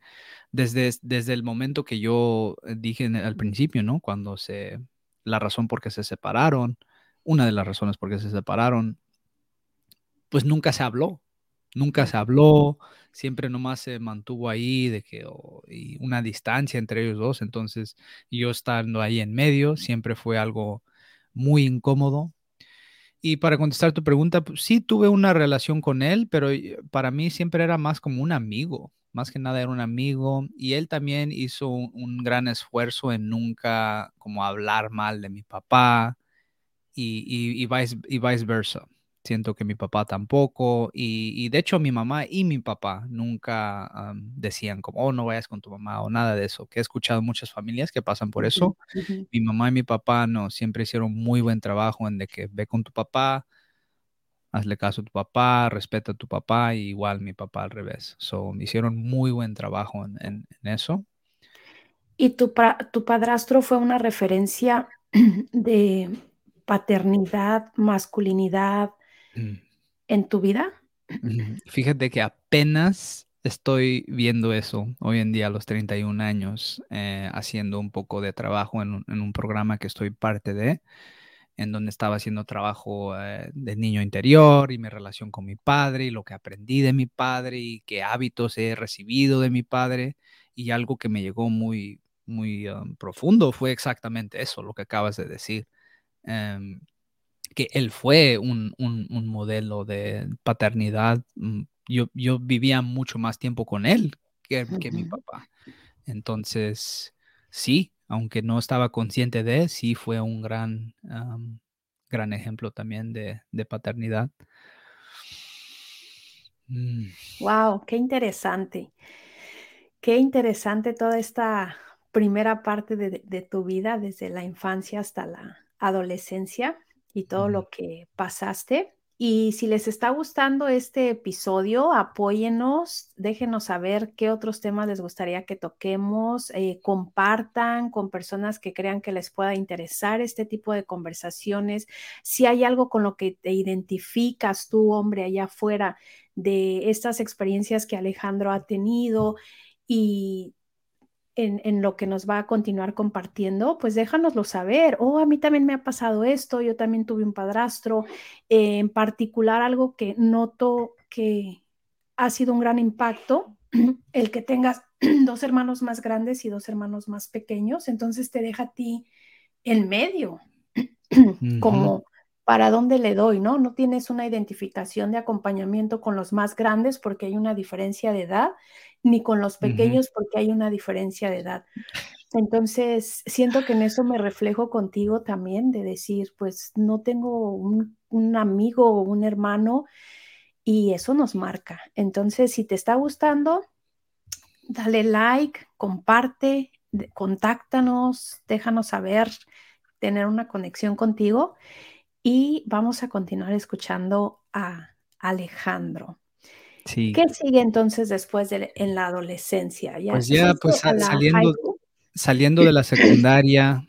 desde, desde el momento que yo dije el- al principio, ¿no? Cuando se, la razón por qué se separaron, una de las razones por qué se separaron, pues nunca se habló, nunca se habló, siempre nomás se mantuvo ahí de que oh, y una distancia entre ellos dos, entonces yo estando ahí en medio siempre fue algo muy incómodo y para contestar tu pregunta, pues, sí tuve una relación con él, pero eh, para mí siempre era más como un amigo, más que nada era un amigo y él también hizo un, gran esfuerzo en nunca como hablar mal de mi papá y, y vice, y viceversa. Siento que mi papá tampoco y, y de hecho mi mamá y mi papá nunca decían como, oh, no vayas con tu mamá o nada de eso, que he escuchado muchas familias que pasan por eso mi mamá y mi papá no, siempre hicieron muy buen trabajo en de que ve con tu papá, hazle caso a tu papá, respeta a tu papá, y igual mi papá al revés. So, hicieron muy buen trabajo en, en- en eso. ¿Y tu, tu padrastro fue una referencia de paternidad, masculinidad en tu vida? Fíjate que apenas estoy viendo eso hoy en día a los 31 años, eh, haciendo un poco de trabajo en un, en un programa que estoy parte de. en donde estaba haciendo trabajo eh, de niño interior y mi relación con mi padre y lo que aprendí de mi padre y qué hábitos he recibido de mi padre y algo que me llegó muy, muy um, profundo fue exactamente eso, lo que acabas de decir, em, que él fue un, un- un modelo de paternidad. mm, Yo, yo vivía mucho más tiempo con él que, que mi papá. Entonces, sí, aunque no estaba consciente de, sí fue un gran, gran ejemplo también de, de paternidad. Mm, Wow, qué interesante. Qué interesante toda esta primera parte de, de, tu vida, desde la infancia hasta la adolescencia y todo lo que pasaste. Y si les está gustando este episodio, apóyenos, déjenos saber qué otros temas les gustaría que toquemos, eh, compartan con personas que crean que les pueda interesar este tipo de conversaciones. Si hay algo con lo que te identificas tú, hombre, allá afuera, de estas experiencias que Alejandro ha tenido y en, lo que nos va a continuar compartiendo, pues déjanoslo saber. Oh, a mí también me ha pasado esto, yo también tuve un padrastro, eh, en particular algo que noto que ha sido un gran impacto, el que tengas dos hermanos más grandes y dos hermanos más pequeños, entonces te deja a ti en medio, como para dónde le doy, ¿no? No tienes una identificación de acompañamiento con los más grandes porque hay una diferencia de edad, ni con los pequeños porque hay una diferencia de edad. Entonces, siento que en eso me reflejo contigo también, de decir, pues no tengo un, amigo o un hermano y eso nos marca. Entonces, si te está gustando, dale like, comparte, contáctanos, déjanos saber, tener una conexión contigo y vamos a continuar escuchando a Alejandro. Sí. ¿Qué sigue entonces después de en la adolescencia? ¿Ya pues ya, pues saliendo, saliendo de la secundaria,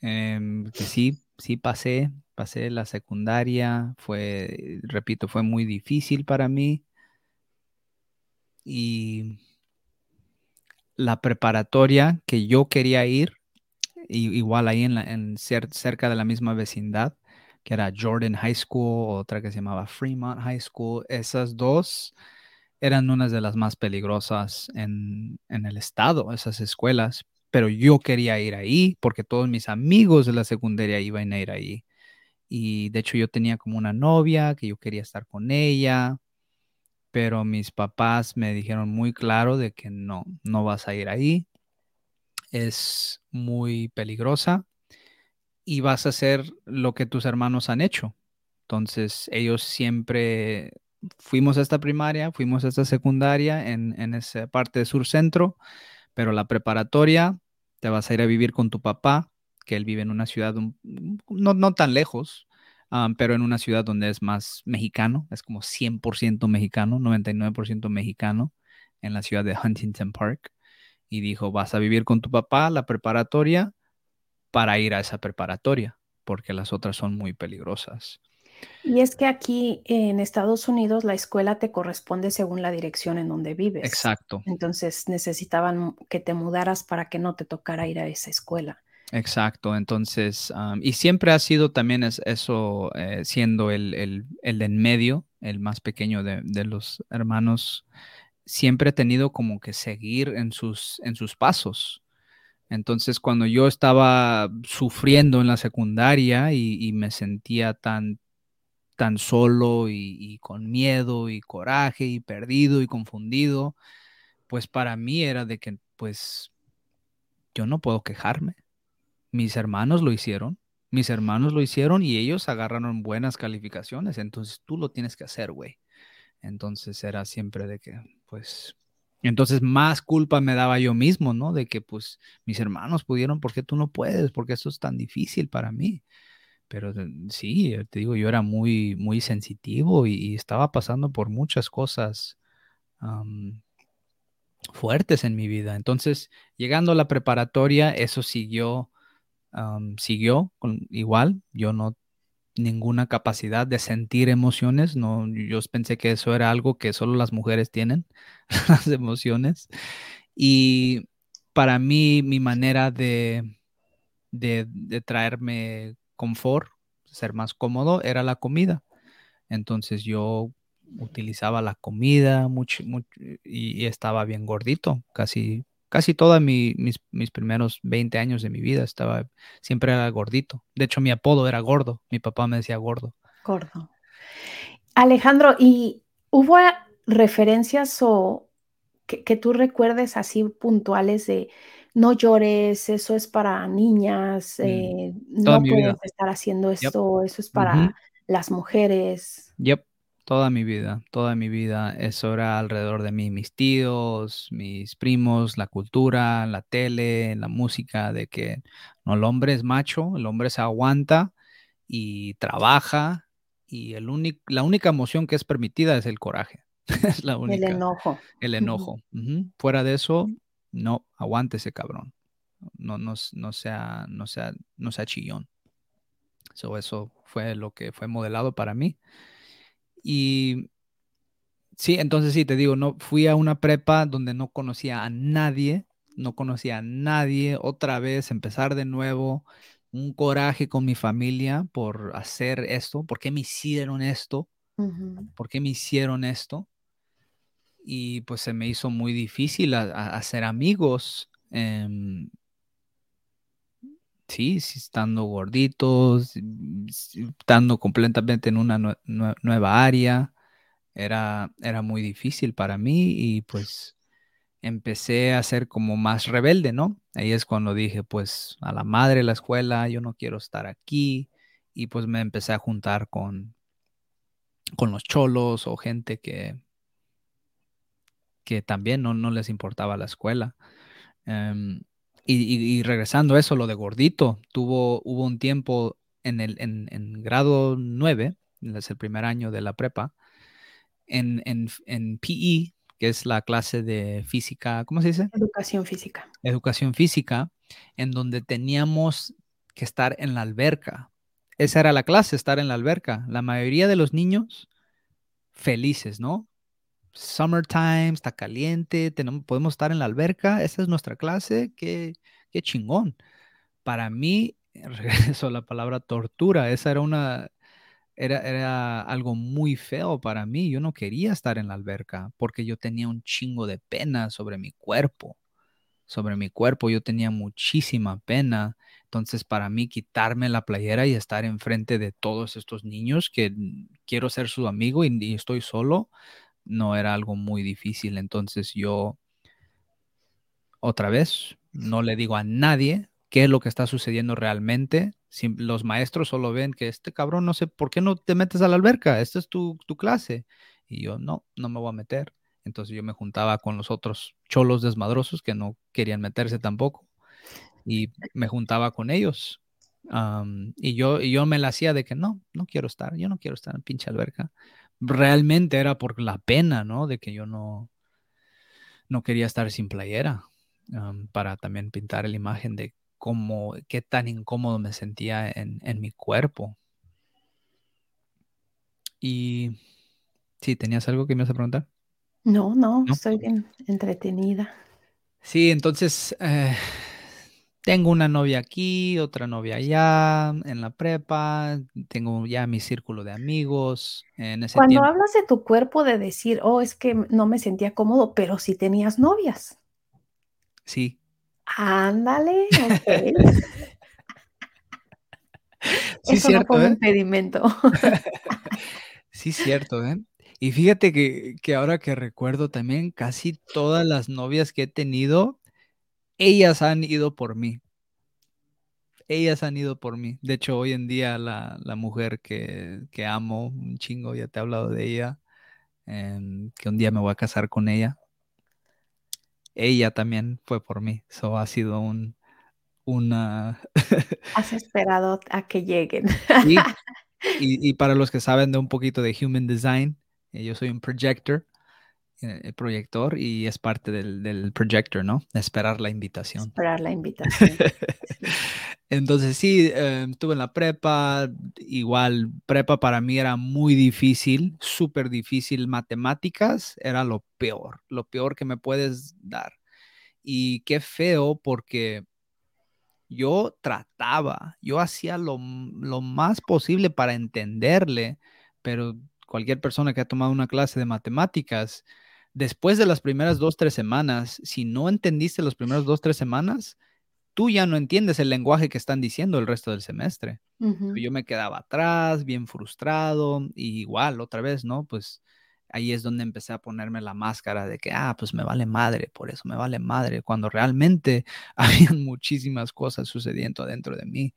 em, que sí, sí pasé, pasé la secundaria, fue, repito, fue muy difícil para mí. Y la preparatoria que yo quería ir, igual ahí en, la, en cerca de la misma vecindad, que era Jordan High School, otra que se llamaba Fremont High School. Esas dos eran unas de las más peligrosas en, el estado, esas escuelas, pero yo quería ir ahí porque todos mis amigos de la secundaria iban a ir ahí. Y de hecho yo tenía como una novia que yo quería estar con ella, pero mis papás me dijeron muy claro de que no, no vas a ir ahí. Es muy peligrosa y vas a hacer lo que tus hermanos han hecho. Entonces, ellos siempre fuimos a esta primaria, fuimos a esta secundaria en, en esa parte de sur centro, pero la preparatoria te vas a ir a vivir con tu papá, que él vive en una ciudad no, no tan lejos, pero en una ciudad donde es más mexicano, es como 100% mexicano, 99% mexicano, en la ciudad de Huntington Park. Y dijo, vas a vivir con tu papá la preparatoria para ir a esa preparatoria, porque las otras son muy peligrosas. Y es que aquí en Estados Unidos la escuela te corresponde según la dirección en donde vives. Exacto. Entonces necesitaban que te mudaras para que no te tocara ir a esa escuela. Exacto, entonces, y siempre ha sido también eso, eh, siendo el, el, el, en medio, el más pequeño de, de, los hermanos, siempre he tenido como que seguir en sus, en sus pasos. Entonces, cuando yo estaba sufriendo en la secundaria y, me sentía tan, tan solo y, con miedo y coraje y perdido y confundido, pues para mí era de que, pues, yo no puedo quejarme. Mis hermanos lo hicieron, mis hermanos lo hicieron y ellos agarraron buenas calificaciones, entonces tú lo tienes que hacer, güey. Entonces era siempre de que, pues, entonces más culpa me daba yo mismo, ¿no? De que pues mis hermanos pudieron, ¿por qué tú no puedes? Porque eso es tan difícil para mí. Pero sí, eh, te digo, yo era muy, muy sensitivo y, estaba pasando por muchas cosas fuertes en mi vida. Entonces, llegando a la preparatoria, eso siguió, siguió con, igual. Yo no ninguna capacidad de sentir emociones. No, yo pensé que eso era algo que solo las mujeres tienen, las emociones. Y para mí, mi manera de, de, traerme confort, ser más cómodo, era la comida. Entonces yo utilizaba la comida mucho, y, estaba bien gordito, casi casi todos mis, mis, primeros 20 años de mi vida estaba, siempre era gordito. De hecho, mi apodo era gordo. Mi papá me decía gordo. Gordo. Alejandro, ¿y hubo referencias o que, tú recuerdes así puntuales de no llores, eso es para niñas, mm, eh, no puedes estar haciendo esto, eso es para las mujeres? Yep. Toda mi vida, toda mi vida, eso era alrededor de mí, mis tíos, mis primos, la cultura, la tele, la música, de que no, el hombre es macho, el hombre se aguanta y trabaja y el único, la única emoción que es permitida es el coraje, es la única. El enojo. El enojo. Fuera de eso, no, aguántese, cabrón. No, no, no sea, no sea, no sea chillón. So, eso fue lo que fue modelado para mí. Y sí, entonces sí, te digo, no fui a una prepa donde no conocía a nadie, no conocía a nadie, otra vez empezar de nuevo, un coraje con mi familia por hacer esto, ¿por qué me hicieron esto? Ujú. ¿Por qué me hicieron esto? Y pues se me hizo muy difícil hacer amigos. em, sí, estando gorditos, mm, estando completamente en una nue- nue- nueva área. Era, era muy difícil para mí y pues empecé a ser como más rebelde, ¿no? Ahí es cuando dije, pues a la madre la escuela, yo no quiero estar aquí y pues me empecé a juntar con, con los cholos o gente que, que también no, no les importaba la escuela. Em, y, y- y regresando a eso, lo de gordito, tuvo, hubo un tiempo en el en, en grado 9, es el primer año de la prepa, en, en, en PE, que es la clase de física, ¿cómo se dice? Educación física. Educación física, en donde teníamos que estar en la alberca. Esa era la clase, estar en la alberca. La mayoría de los niños felices, ¿no? Summertime, está caliente, tenemos, podemos estar en la alberca, esa es nuestra clase, qué, qué chingón. Para mí, regreso a la palabra tortura, esa era una, era, era algo muy feo para mí. Yo no quería estar en la alberca porque yo tenía un chingo de pena sobre mi cuerpo. Sobre mi cuerpo yo tenía muchísima pena. Entonces, para mí, quitarme la playera y estar enfrente de todos estos niños que mm, quiero ser su amigo y, y estoy solo, no era algo muy difícil. Entonces, yo, otra vez, no le digo a nadie qué es lo que está sucediendo realmente. Sim- los maestros solo ven que este cabrón, no sé, ¿por qué no te metes a la alberca? Esta es tu, tu clase. Y yo, no, no me voy a meter. Entonces yo me juntaba con los otros cholos desmadrosos que no querían meterse tampoco. Y me juntaba con ellos. Y yo, y yo me la hacía de que no, no quiero estar, yo no quiero estar en pinche alberca. Realmente era por la pena, ¿no? De que yo no, no quería estar sin playera, para también pintar la imagen de cómo, qué tan incómodo me sentía en, en mi cuerpo. Y sí, ¿tenías algo que me ibas a preguntar? No, no, ¿No? estoy bien entretenida. Sí, entonces eh, tengo una novia aquí, otra novia allá, en la prepa, tengo ya mi círculo de amigos. En ese Cuando tiempo, hablas de tu cuerpo, de decir, oh, es que no me sentía cómodo, pero sí tenías novias. sí, Ándale, ok. sí, Eso no cierto, un ¿eh? impedimento. Sí, cierto, ¿eh? Y fíjate que, que ahora que recuerdo también, casi todas las novias que he tenido, ellas han ido por mí. Ellas han ido por mí. De hecho, hoy en día la, la mujer que, que amo un chingo, ya te he hablado de ella, em, que un día me voy a casar con ella. Ella también fue por mí. Eso ha sido un, una... Has esperado a que lleguen. Sí, y, y para los que saben de un poquito de Human Design, eh, yo soy un projector, eh, proyector, y es parte del, del projector, ¿no? Esperar la invitación. Esperar la invitación. Sí. Entonces sí, eh, estuve en la prepa, igual prepa para mí era muy difícil, súper difícil. Matemáticas era lo peor, lo peor que me puedes dar. Y qué feo porque yo trataba, yo hacía lo, lo más posible para entenderle, pero cualquier persona que ha tomado una clase de matemáticas, después de las primeras dos, tres semanas, si no entendiste las primeras dos, tres semanas, tú ya no entiendes el lenguaje que están diciendo el resto del semestre. Yo me quedaba atrás, bien frustrado, y igual, otra vez, ¿no? Pues ahí es donde empecé a ponerme la máscara de que, ah, pues me vale madre, por eso me vale madre, cuando realmente habían muchísimas cosas sucediendo dentro de mí.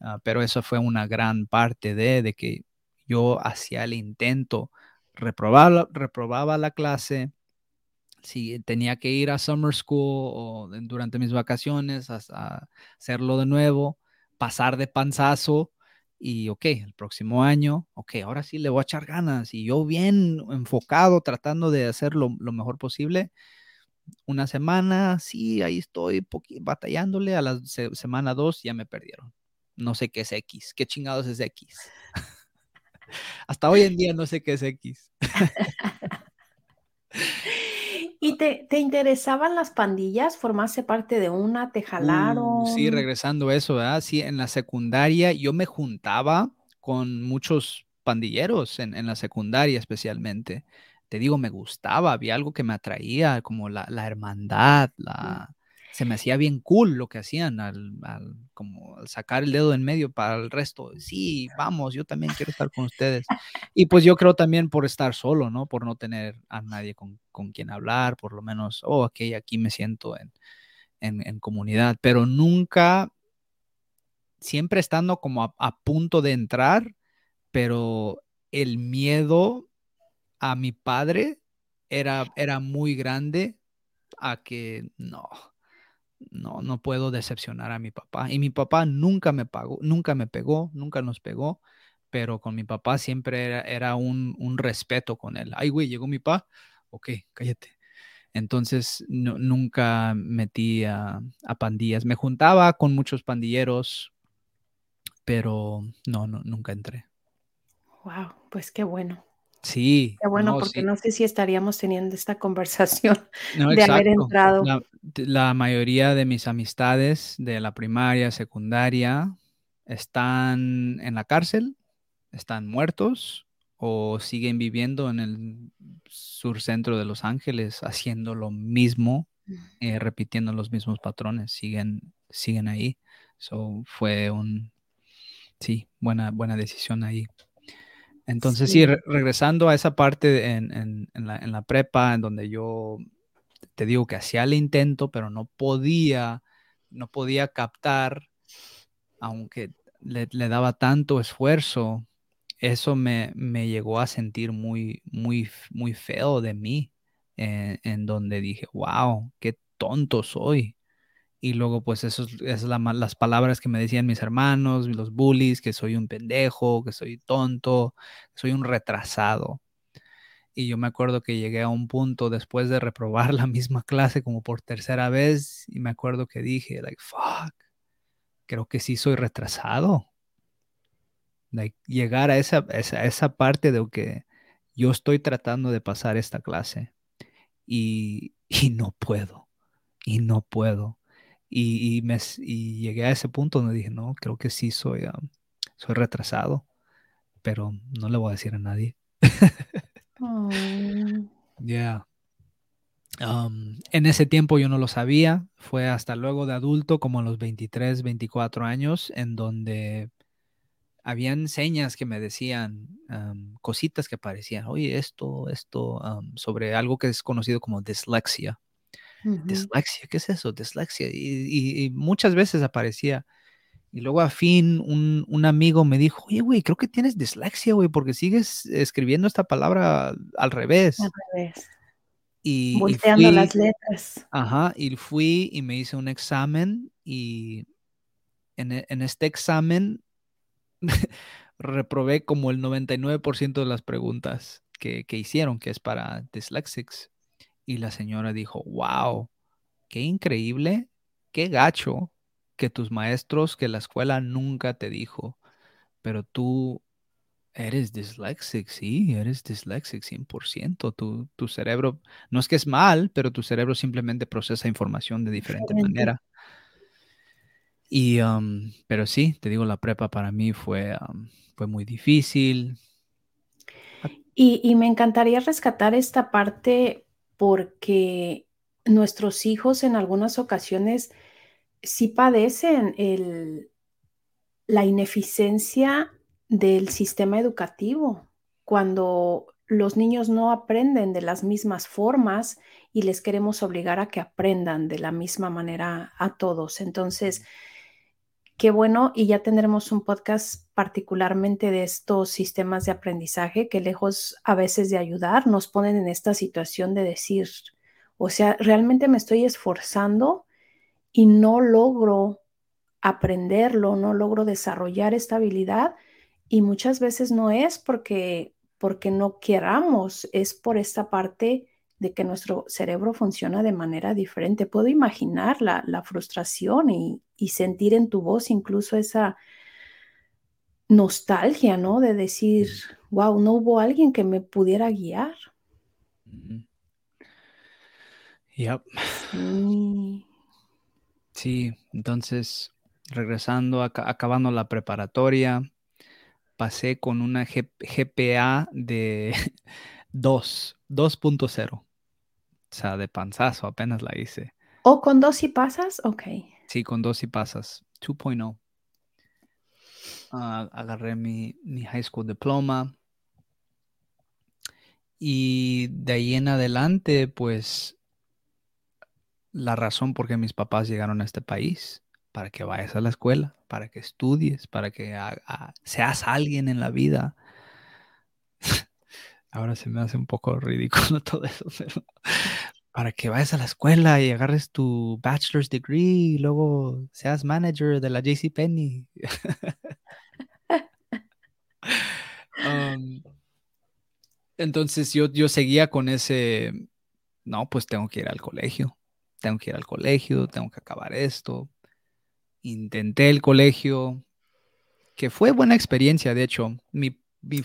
Ah, pero eso fue una gran parte de, de que Yo hacía el intento, reprobaba, reprobaba la clase, si tenía que ir a summer school o durante mis vacaciones a, hacerlo de nuevo, pasar de panzazo y ok, el próximo año, ok, ahora sí le voy a echar ganas y yo bien enfocado tratando de hacer lo, mejor posible. Una semana, sí, ahí estoy batallándole, a la semana dos ya me perdieron. No sé qué es X, qué chingados es X. Hasta hoy en día no sé qué es X. ¿Y te, te, interesaban las pandillas? ¿Formaste parte de una? ¿Te jalaron? Uh, sí, regresando a eso, ¿verdad? Sí, en la secundaria yo me juntaba con muchos pandilleros, en, en la secundaria especialmente. Te digo, me gustaba, había algo que me atraía, como la, la hermandad, la, se me hacía bien cool lo que hacían al, como sacar el dedo en medio para el resto. Sí, vamos, yo también quiero estar con ustedes. Y pues yo creo también por estar solo, ¿no? Por no tener a nadie con, quien hablar, por lo menos, oh, ok, aquí me siento en, en, comunidad, pero nunca, siempre estando como a, a punto de entrar, pero el miedo a mi padre era, era muy grande a que no, no, no puedo decepcionar a mi papá. Y mi papá nunca me pagó, nunca me pegó, nunca nos pegó, pero con mi papá siempre era, un, respeto con él. Ay, güey, llegó mi papá. Ok, cállate. Entonces nunca metí a, pandillas. Me juntaba con muchos pandilleros, pero no, no, nunca entré. Wow, pues qué bueno. Sí. Qué bueno, porque no sé si estaríamos teniendo esta conversación de haber entrado. La, mayoría de mis amistades de la primaria, secundaria, están en la cárcel, están muertos o siguen viviendo en el sur centro de Los Ángeles haciendo lo mismo, eh, repitiendo los mismos patrones, siguen, siguen ahí. So, fue un, sí, buena, buena decisión ahí. Entonces, sí, regresando a esa parte en, la, prepa, en donde yo te digo que hacía el intento, pero no podía, no podía captar, aunque le, daba tanto esfuerzo, eso me, llegó a sentir muy, muy, muy feo de mí, eh, en donde dije, wow, qué tonto soy. Y luego, pues, eso es, las palabras que me decían mis hermanos, los bullies, que soy un pendejo, que soy tonto, que soy un retrasado. Y yo me acuerdo que llegué a un punto después de reprobar la misma clase como por tercera vez y me acuerdo que dije, like, fuck, creo que sí soy retrasado. Like, llegar a esa, esa, esa parte de que yo estoy tratando de pasar esta clase y, y no puedo, y no puedo. Y, me, llegué a ese punto donde dije, no, creo que sí soy, soy retrasado, pero no le voy a decir a nadie. Oh. Ya. en ese tiempo yo no lo sabía, fue hasta luego de adulto, como a los 23, 24 años, en donde habían señas que me decían, cositas que parecían, oye, esto, esto, sobre algo que es conocido como dislexia. Dislexia, ¿qué es eso? Dislexia. Y, muchas veces aparecía. Y luego a fin un, amigo me dijo, oye, güey, creo que tienes dislexia, güey, porque sigues escribiendo esta palabra al revés. Al revés. Y, Volteando las letras. Ajá, y fui y me hice un examen y en, e, este examen reprobé como el 99% de las preguntas que, que, hicieron, que es para dyslexics. Y la señora dijo, wow, qué increíble, qué gacho que tus maestros, que la escuela nunca te dijo, pero tú eres disléxico, sí, eres disléxico 100%. Tu, tu cerebro, no es que es mal, pero tu cerebro simplemente procesa información de diferente manera. Y, um, pero sí, te digo, la prepa para mí fue, um, fue muy difícil. Y, y, me encantaría rescatar esta parte porque nuestros hijos en algunas ocasiones sí padecen la ineficiencia del sistema educativo cuando los niños no aprenden de las mismas formas y les queremos obligar a que aprendan de la misma manera a todos. Entonces, qué bueno, y ya tendremos un podcast particularmente de estos sistemas de aprendizaje que lejos a veces de ayudar, nos ponen en esta situación de decir, o sea, realmente me estoy esforzando y no logro aprenderlo, no logro desarrollar esta habilidad y muchas veces no es porque porque no queramos, es por esta parte de que nuestro cerebro funciona de manera diferente. Puedo imaginar la, la frustración y, y, sentir en tu voz incluso esa nostalgia, ¿no? De decir, wow, no hubo alguien que me pudiera guiar. Yep. Sí. sí, entonces, regresando, acabando la preparatoria, pasé con una GPA de 2, 2.0. O sea, de panzazo, apenas la hice. ¿O con dos y pasas? Ok. Sí, con dos y pasas. 2.0. Ah, agarré mi, mi high school diploma. Y de ahí en adelante, pues, la razón por qué mis papás llegaron a este país para que vayas a la escuela, para que estudies, para que seas alguien en la vida. Ahora se me hace un poco ridículo todo eso, pero para que vayas a la escuela y agarres tu bachelor's degree y luego seas manager de la JCPenney. um, entonces yo, yo seguía con ese, no, pues tengo que ir al colegio, tengo que ir al colegio, tengo que acabar esto, intenté el colegio, que fue buena experiencia, de hecho. Mi,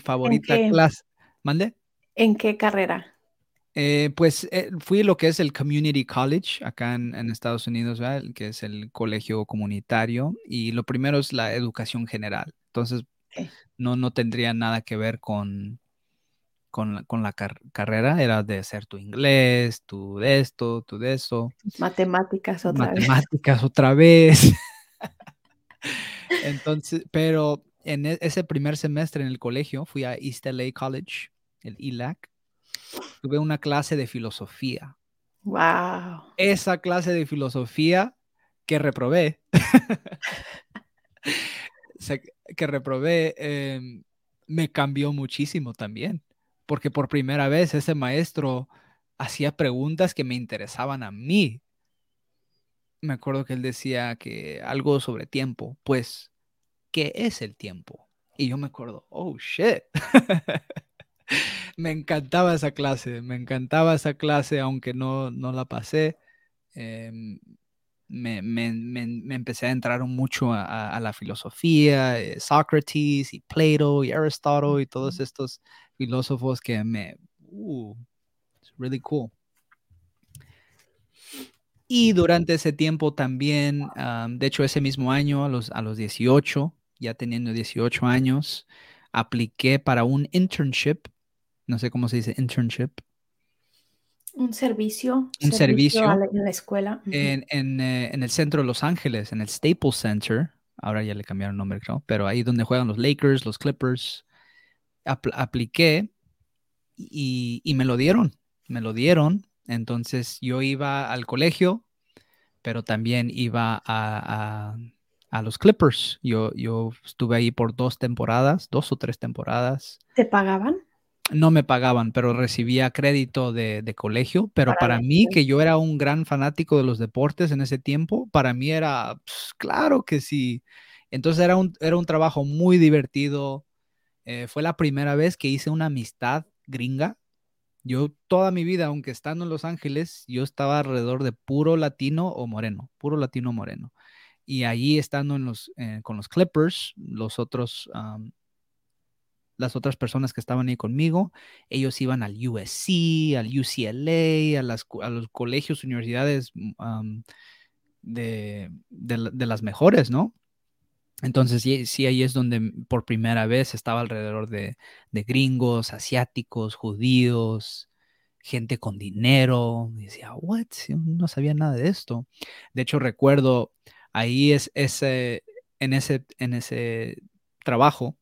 favorita clase. ¿Mande? ¿En qué carrera? Eh, pues eh, fui lo que es el Community College acá en, Estados Unidos, que es el colegio comunitario, y lo primero es la educación general. Entonces, no, no tendría nada que ver con, con la, carrera, era de hacer tu inglés, tu de esto, tu de eso. Matemáticas otra vez. Matemáticas otra vez. Entonces, pero en e, ese primer semestre en el colegio fui a East LA College, el ELAC. Tuve una clase de filosofía. Wow. Esa clase de filosofía que reprobé, que reprobé, em, me cambió muchísimo también, porque por primera vez ese maestro hacía preguntas que me interesaban a mí me acuerdo que él decía que algo sobre tiempo, pues, ¿qué es el tiempo? Y yo me acuerdo, oh, shit. me encantaba esa clase, me encantaba esa clase, aunque no, no la pasé. Em, me, empecé a entrar mucho a, la filosofía, eh, Sócrates y Plato y Aristóteles y todos estos filósofos que me... Uh, it's really cool. Y durante ese tiempo también, de hecho ese mismo año, a los, a los 18, ya teniendo 18 años, apliqué para un internship, no sé cómo se dice internship. Un servicio. Un servicio, en la escuela. en, eh, en, el centro de Los Ángeles, en el Staples Center. Ahora ya le cambiaron el nombre, creo. Pero ahí donde juegan los Lakers, los Clippers. apliqué y, y me lo dieron. Me lo dieron entonces yo iba al colegio, pero también iba a, los Clippers. Yo, yo estuve ahí por dos temporadas, dos o tres temporadas. ¿Te pagaban? No me pagaban, pero recibía crédito de, colegio. Pero para, mí, que yo era un gran fanático de los deportes en ese tiempo, para mí era, pues, claro que sí. Entonces era un, era un trabajo muy divertido. Eh, fue la primera vez que hice una amistad gringa yo toda mi vida, aunque estando en Los Ángeles, yo estaba alrededor de puro latino o moreno, puro latino o moreno. Y allí estando en los, eh, con los Clippers, los otros, las otras personas que estaban ahí conmigo, ellos iban al USC, al UCLA, a, las, a los colegios, universidades mm, de, de, las mejores, ¿no? Entonces, sí, ahí es donde por primera vez estaba alrededor de, gringos, asiáticos, judíos, gente con dinero. Y decía, ¿what? no sabía nada de esto. De hecho, recuerdo ahí es ese, en ese, en ese trabajo,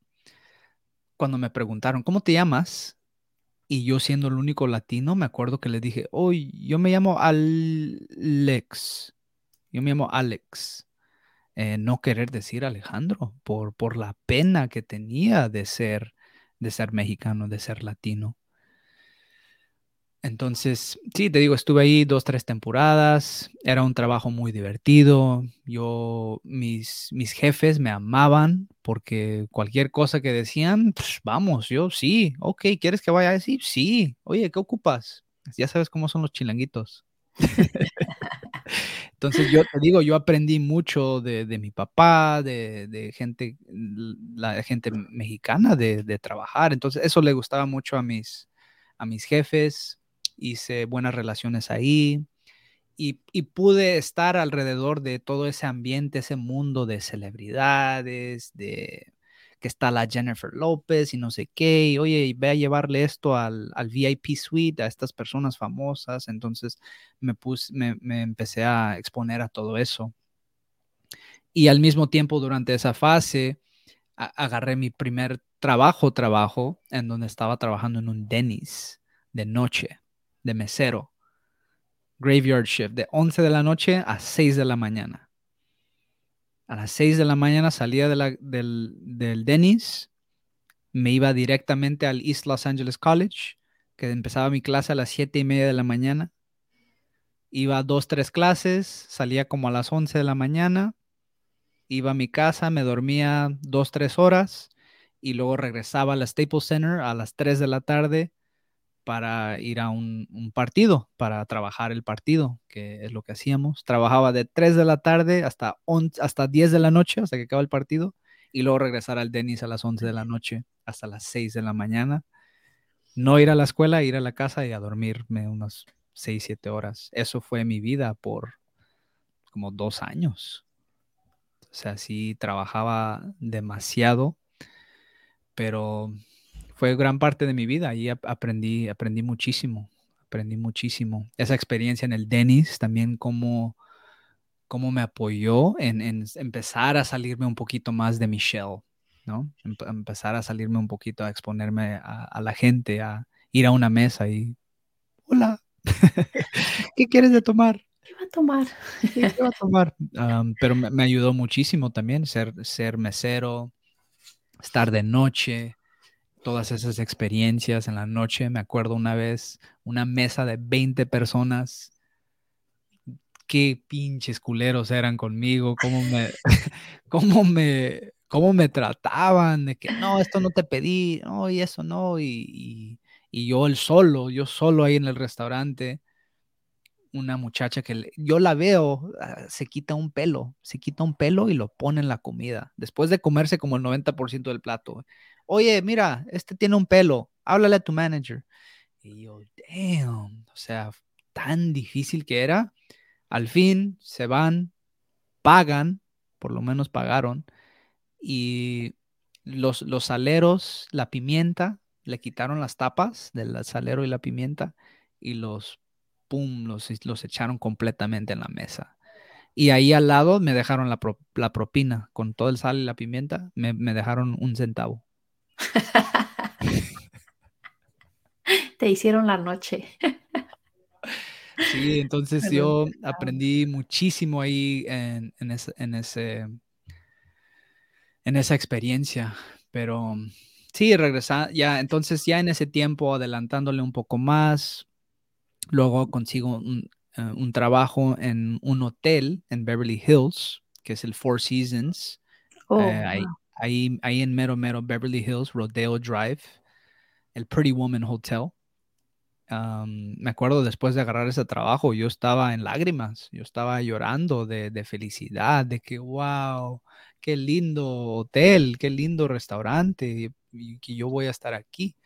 cuando me preguntaron, ¿cómo te llamas? Y yo siendo el único latino, me acuerdo que les dije, oh, yo me llamo Alex. Yo me llamo Alex. eh, no querer decir Alejandro por, por la pena que tenía de ser, de ser mexicano, de ser latino. Entonces, sí, te digo, estuve ahí dos, tres temporadas, era un trabajo muy divertido, yo, mis, mis jefes me amaban porque cualquier cosa que decían, pues, vamos, yo sí, ok, ¿quieres que vaya a decir? Sí, oye, ¿qué ocupas? Ya sabes cómo son los chilanguitos. Entonces yo te digo, yo aprendí mucho de, de mi papá, de, de, gente, la gente mexicana de, de, trabajar. Entonces eso le gustaba mucho a mis, a mis jefes hice buenas relaciones ahí y, y, pude estar alrededor de todo ese ambiente, ese mundo de celebridades, de que está la Jennifer López y no sé qué, y oye, ve a llevarle esto al, VIP suite a estas personas famosas, entonces me, puse, me, empecé a exponer a todo eso. Y al mismo tiempo, durante esa fase, agarré mi primer trabajo, trabajo, en donde estaba trabajando en un Denny's de noche de mesero. Graveyard shift, de 11 de la noche a 6 de la mañana. A las 6 de la mañana salía de la, del, del Dennis, me iba directamente al East Los Angeles College, que empezaba mi clase a las 7 y media de la mañana. Iba a dos, tres clases, salía como a las 11 de la mañana, iba a mi casa, me dormía dos, tres horas y luego regresaba al Staples Center a las 3 de la tarde para ir a un, partido, para trabajar el partido, que es lo que hacíamos. Trabajaba de 3 de la tarde hasta, hasta 10 de la noche, hasta que acaba el partido, y luego regresar al Denis a las 11 de la noche hasta las 6 de la mañana. No ir a la escuela, ir a la casa y a dormirme unas 6, 7 horas. Eso fue mi vida por como dos años. O sea, sí trabajaba demasiado, pero fue gran parte de mi vida. y aprendí, aprendí muchísimo, aprendí muchísimo. Esa experiencia en el Denis también cómo, cómo me apoyó en, en, empezar a salirme un poquito más de mi shell, ¿no? empezar a salirme un poquito, a exponerme a, la gente, a ir a una mesa y, hola, ¿qué quieres de tomar? ¿Qué va a tomar? ¿Qué va a tomar? pero me, me, ayudó muchísimo también ser, ser mesero, estar de noche, todas esas experiencias en la noche. Me acuerdo una vez una mesa de 20 personas. Qué pinches culeros eran conmigo, cómo me, cómo me, cómo me trataban, de que no, esto no te pedí, no, y eso no, y, y, yo el solo, yo solo ahí en el restaurante una muchacha que yo la veo, ah, se quita un pelo, se quita un pelo y lo pone en la comida, después de comerse como el 90% del plato oye, mira, este tiene un pelo, háblale a tu manager. Y yo, damn, o sea, tan difícil que era. Al fin se van, pagan, por lo menos pagaron, y los, los saleros, la pimienta, le quitaron las tapas del salero y la pimienta y los, pum, los, los echaron completamente en la mesa. Y ahí al lado me dejaron la, la propina con todo el sal y la pimienta, me, me dejaron un centavo. Te hicieron la noche. Sí, entonces yo aprendí muchísimo ahí en, ese, en, esa experiencia, pero sí, regresar, ya, entonces ya en ese tiempo, adelantándole un poco más, luego consigo un, eh, trabajo en un hotel en Beverly Hills, que es el Four Seasons. Oh, eh, ahí, ahí en mero, mero Beverly Hills, Rodeo Drive, el Pretty Woman Hotel. me acuerdo después de agarrar ese trabajo, yo estaba en lágrimas, yo estaba llorando de, de, felicidad, de que, wow, qué lindo hotel, qué lindo restaurante, y, que yo voy a estar aquí.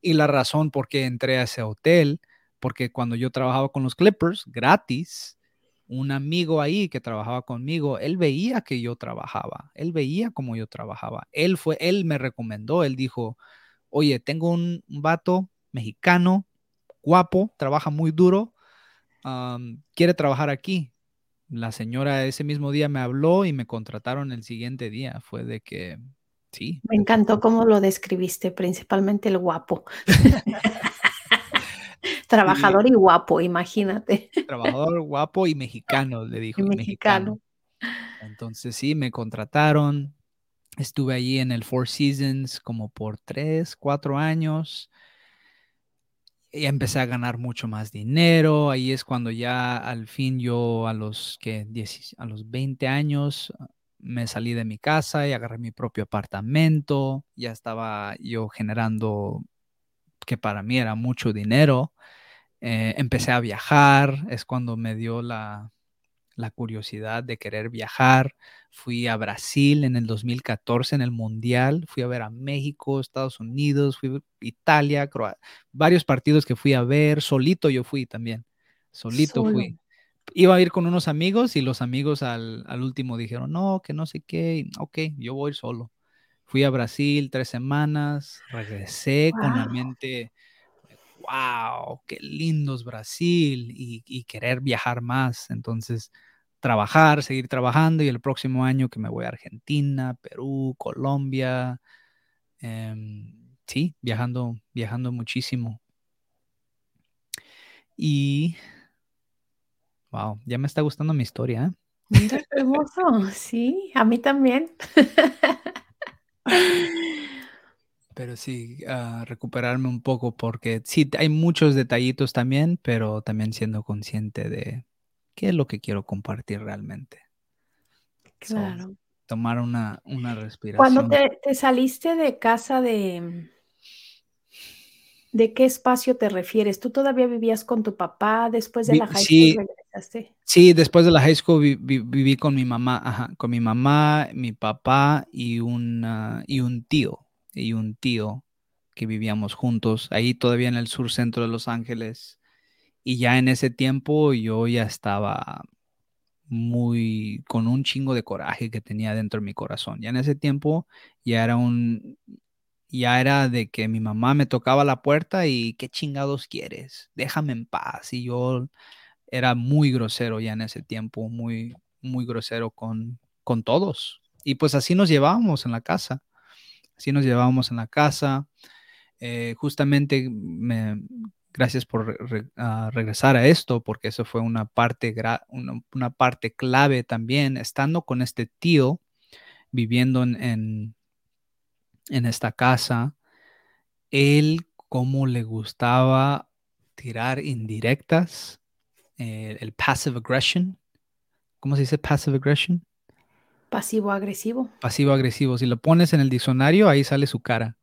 Y la razón por qué entré a ese hotel, porque cuando yo trabajaba con los Clippers, gratis, un amigo ahí que trabajaba conmigo, él veía que yo trabajaba, él veía cómo yo trabajaba. Él fue, él me recomendó, él dijo, oye, tengo un, vato mexicano, guapo, trabaja muy duro, quiere trabajar aquí. La señora ese mismo día me habló y me contrataron el siguiente día. Fue de que, sí. Me encantó cómo lo describiste, principalmente el guapo. Trabajador y guapo, imagínate. Trabajador guapo y mexicano, le dijo. mexicano. Entonces sí, me contrataron. Estuve allí en el Four Seasons como por tres, cuatro años. Y empecé a ganar mucho más dinero. Ahí es cuando ya al fin yo a los que a los 20 años me salí de mi casa y agarré mi propio apartamento. Ya estaba yo generando que para mí era mucho dinero. Eh, empecé a viajar, es cuando me dio la, la curiosidad de querer viajar. Fui a Brasil en el 2014 en el Mundial, fui a ver a México, Estados Unidos, fui a Italia, Croacia, varios partidos que fui a ver, solito yo fui también, solito fui. Iba a ir con unos amigos y los amigos al, último dijeron, no, que no sé qué, ok, yo voy solo. Fui a Brasil tres semanas, regresé con la mente wow, qué lindo es Brasil y, querer viajar más. Entonces, trabajar, seguir trabajando y el próximo año que me voy a Argentina, Perú, Colombia. Em, sí, viajando, viajando muchísimo. Y, wow, ya me está gustando mi historia. ¿eh? Mira, hermoso, sí, a mí también. Pero sí, uh, recuperarme un poco porque sí, hay muchos detallitos también, pero también siendo consciente de qué es lo que quiero compartir realmente. Claro. tomar una, una respiración. Cuando te, te, saliste de casa de... ¿De qué espacio te refieres? ¿Tú todavía vivías con tu papá después de la high school? regresaste? Sí, después de la high school viví con mi mamá, ajá, con mi mamá, mi papá y, una, y un tío y un tío que vivíamos juntos, ahí todavía en el sur centro de Los Ángeles. Y ya en ese tiempo yo ya estaba muy con un chingo de coraje que tenía dentro de mi corazón. Ya en ese tiempo ya era un ya era de que mi mamá me tocaba la puerta y qué chingados quieres? Déjame en paz. Y yo era muy grosero ya en ese tiempo, muy muy grosero con con todos. Y pues así nos llevábamos en la casa. Así nos llevábamos en la casa. Eh, justamente me, gracias por regresar a esto, porque eso fue una parte, una, parte clave también, estando con este tío, viviendo en, en, esta casa, él como le gustaba tirar indirectas, eh, el passive aggression. ¿Cómo se dice passive aggression? Pasivo-agresivo. Pasivo-agresivo. Si lo pones en el diccionario, ahí sale su cara.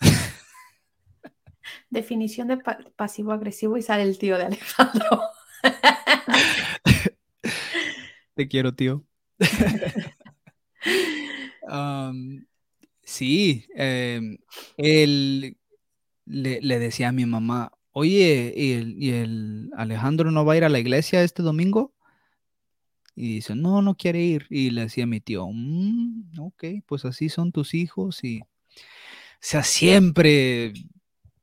Definición de pasivo-agresivo y sale el tío de Alejandro. Te quiero, tío. Um, sí, em, él le, decía a mi mamá, oye, ¿y el Alejandro no va a ir a la iglesia este domingo? Y dice, no, no quiere ir. Y le decía a mi tío, mm, ok, pues así son tus hijos. Y o sea, siempre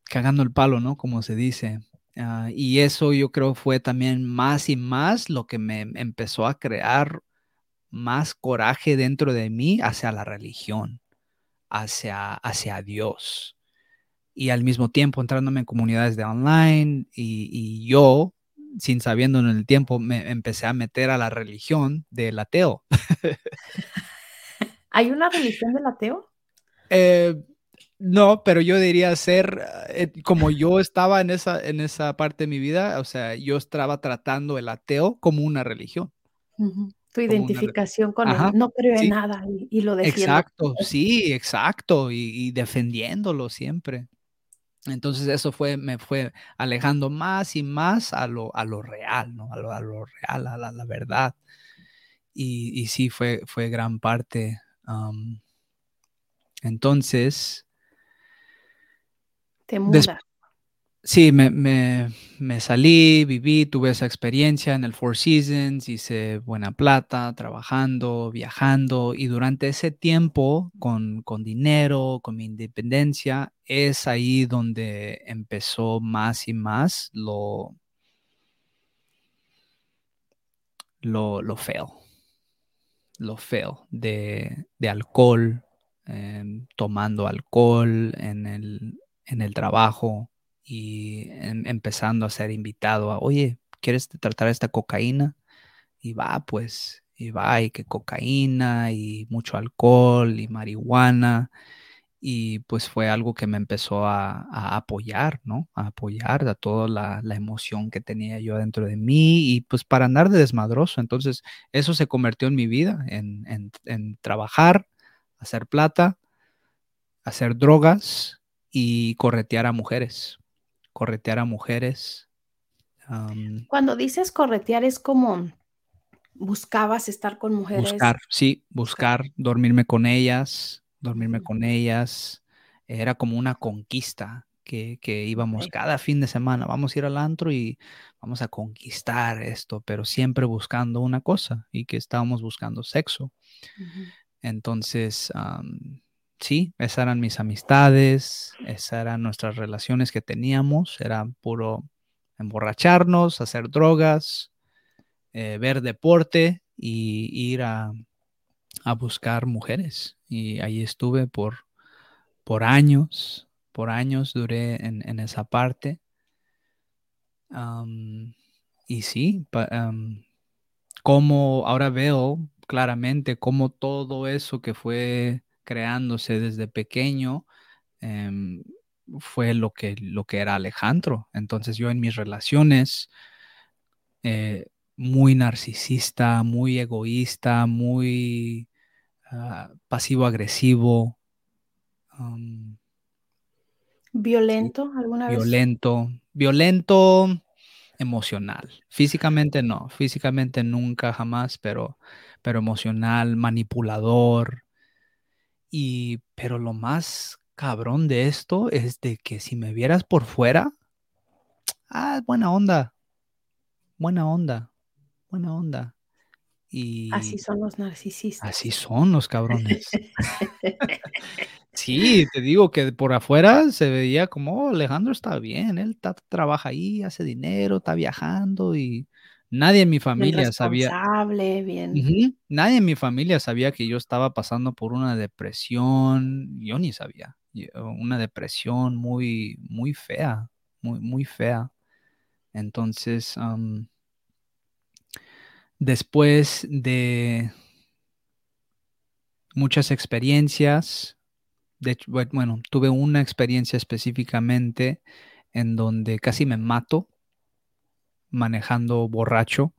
cagando el palo, ¿no? Como se dice. Ah, y eso yo creo fue también más y más lo que me empezó a crear más coraje dentro de mí hacia la religión, hacia, hacia Dios. Y al mismo tiempo entrándome en comunidades de online y, y yo sin sabiendo en el tiempo, me empecé a meter a la religión del ateo. ¿Hay una religión del ateo? Eh, no, pero yo diría ser, eh, como yo estaba en esa, en esa parte de mi vida, o sea, yo estaba tratando el ateo como una religión. Tu identificación con él, no creo en nada y, lo defiendo. Exacto, sí, exacto, y defendiéndolo siempre. Entonces eso fue, me fue alejando más y más a lo, a lo real, ¿no? A lo, a lo real, a la, verdad. Y, y, sí, fue, fue gran parte. entonces... Te muda. Sí, me, me, me, salí, viví, tuve esa experiencia en el Four Seasons, hice buena plata, trabajando, viajando y durante ese tiempo con, con dinero, con mi independencia, es ahí donde empezó más y más lo, lo, lo feo, lo feo de, de alcohol, em, tomando alcohol en el, en el trabajo y em, empezando a ser invitado a, oye, ¿quieres tratar esta cocaína? Y va, pues, Y va, y que cocaína, y mucho alcohol, y marihuana. Y pues fue algo que me empezó a, a apoyar, ¿no? A apoyar a toda la, la, emoción que tenía yo dentro de mí y pues para andar de desmadroso. Entonces eso se convirtió en mi vida, en, en, en trabajar, hacer plata, hacer drogas y corretear a mujeres. Corretear a mujeres. Um, Cuando dices corretear es como buscabas estar con mujeres. Buscar, sí, buscar, dormirme con ellas, dormirme con ellas. Era como una conquista que, que íbamos cada fin de semana. Vamos a ir al antro y vamos a conquistar esto, pero siempre buscando una cosa y que estábamos buscando sexo. Uh -huh. Entonces, um, sí, esas eran mis amistades, esas eran nuestras relaciones que teníamos, era puro emborracharnos, hacer drogas, eh, ver deporte y ir a, a, buscar mujeres. Y ahí estuve por, por años, por años duré en, en esa parte. Y sí, como ahora veo claramente cómo todo eso que fue creándose desde pequeño eh, fue lo que, lo que era Alejandro. Entonces yo en mis relaciones, eh, muy narcisista, muy egoísta, muy uh, pasivo-agresivo. Um, ¿Violento alguna vez? Violento, violento emocional. Físicamente no, físicamente nunca, jamás, pero, pero emocional, manipulador. Y, pero lo más cabrón de esto es de que si me vieras por fuera, ah, buena onda, buena onda, buena onda. Y así son los narcisistas. Así son los cabrones. sí, te digo que por afuera se veía como oh, Alejandro está bien, él está, trabaja ahí, hace dinero, está viajando y nadie en mi familia sabía. Bien. Uh -huh, nadie en mi familia sabía que yo estaba pasando por una depresión. Yo ni sabía. Una depresión muy, muy fea, muy, muy fea. Entonces, um, después de muchas experiencias, de hecho, bueno, tuve una experiencia específicamente en donde casi me mato manejando borracho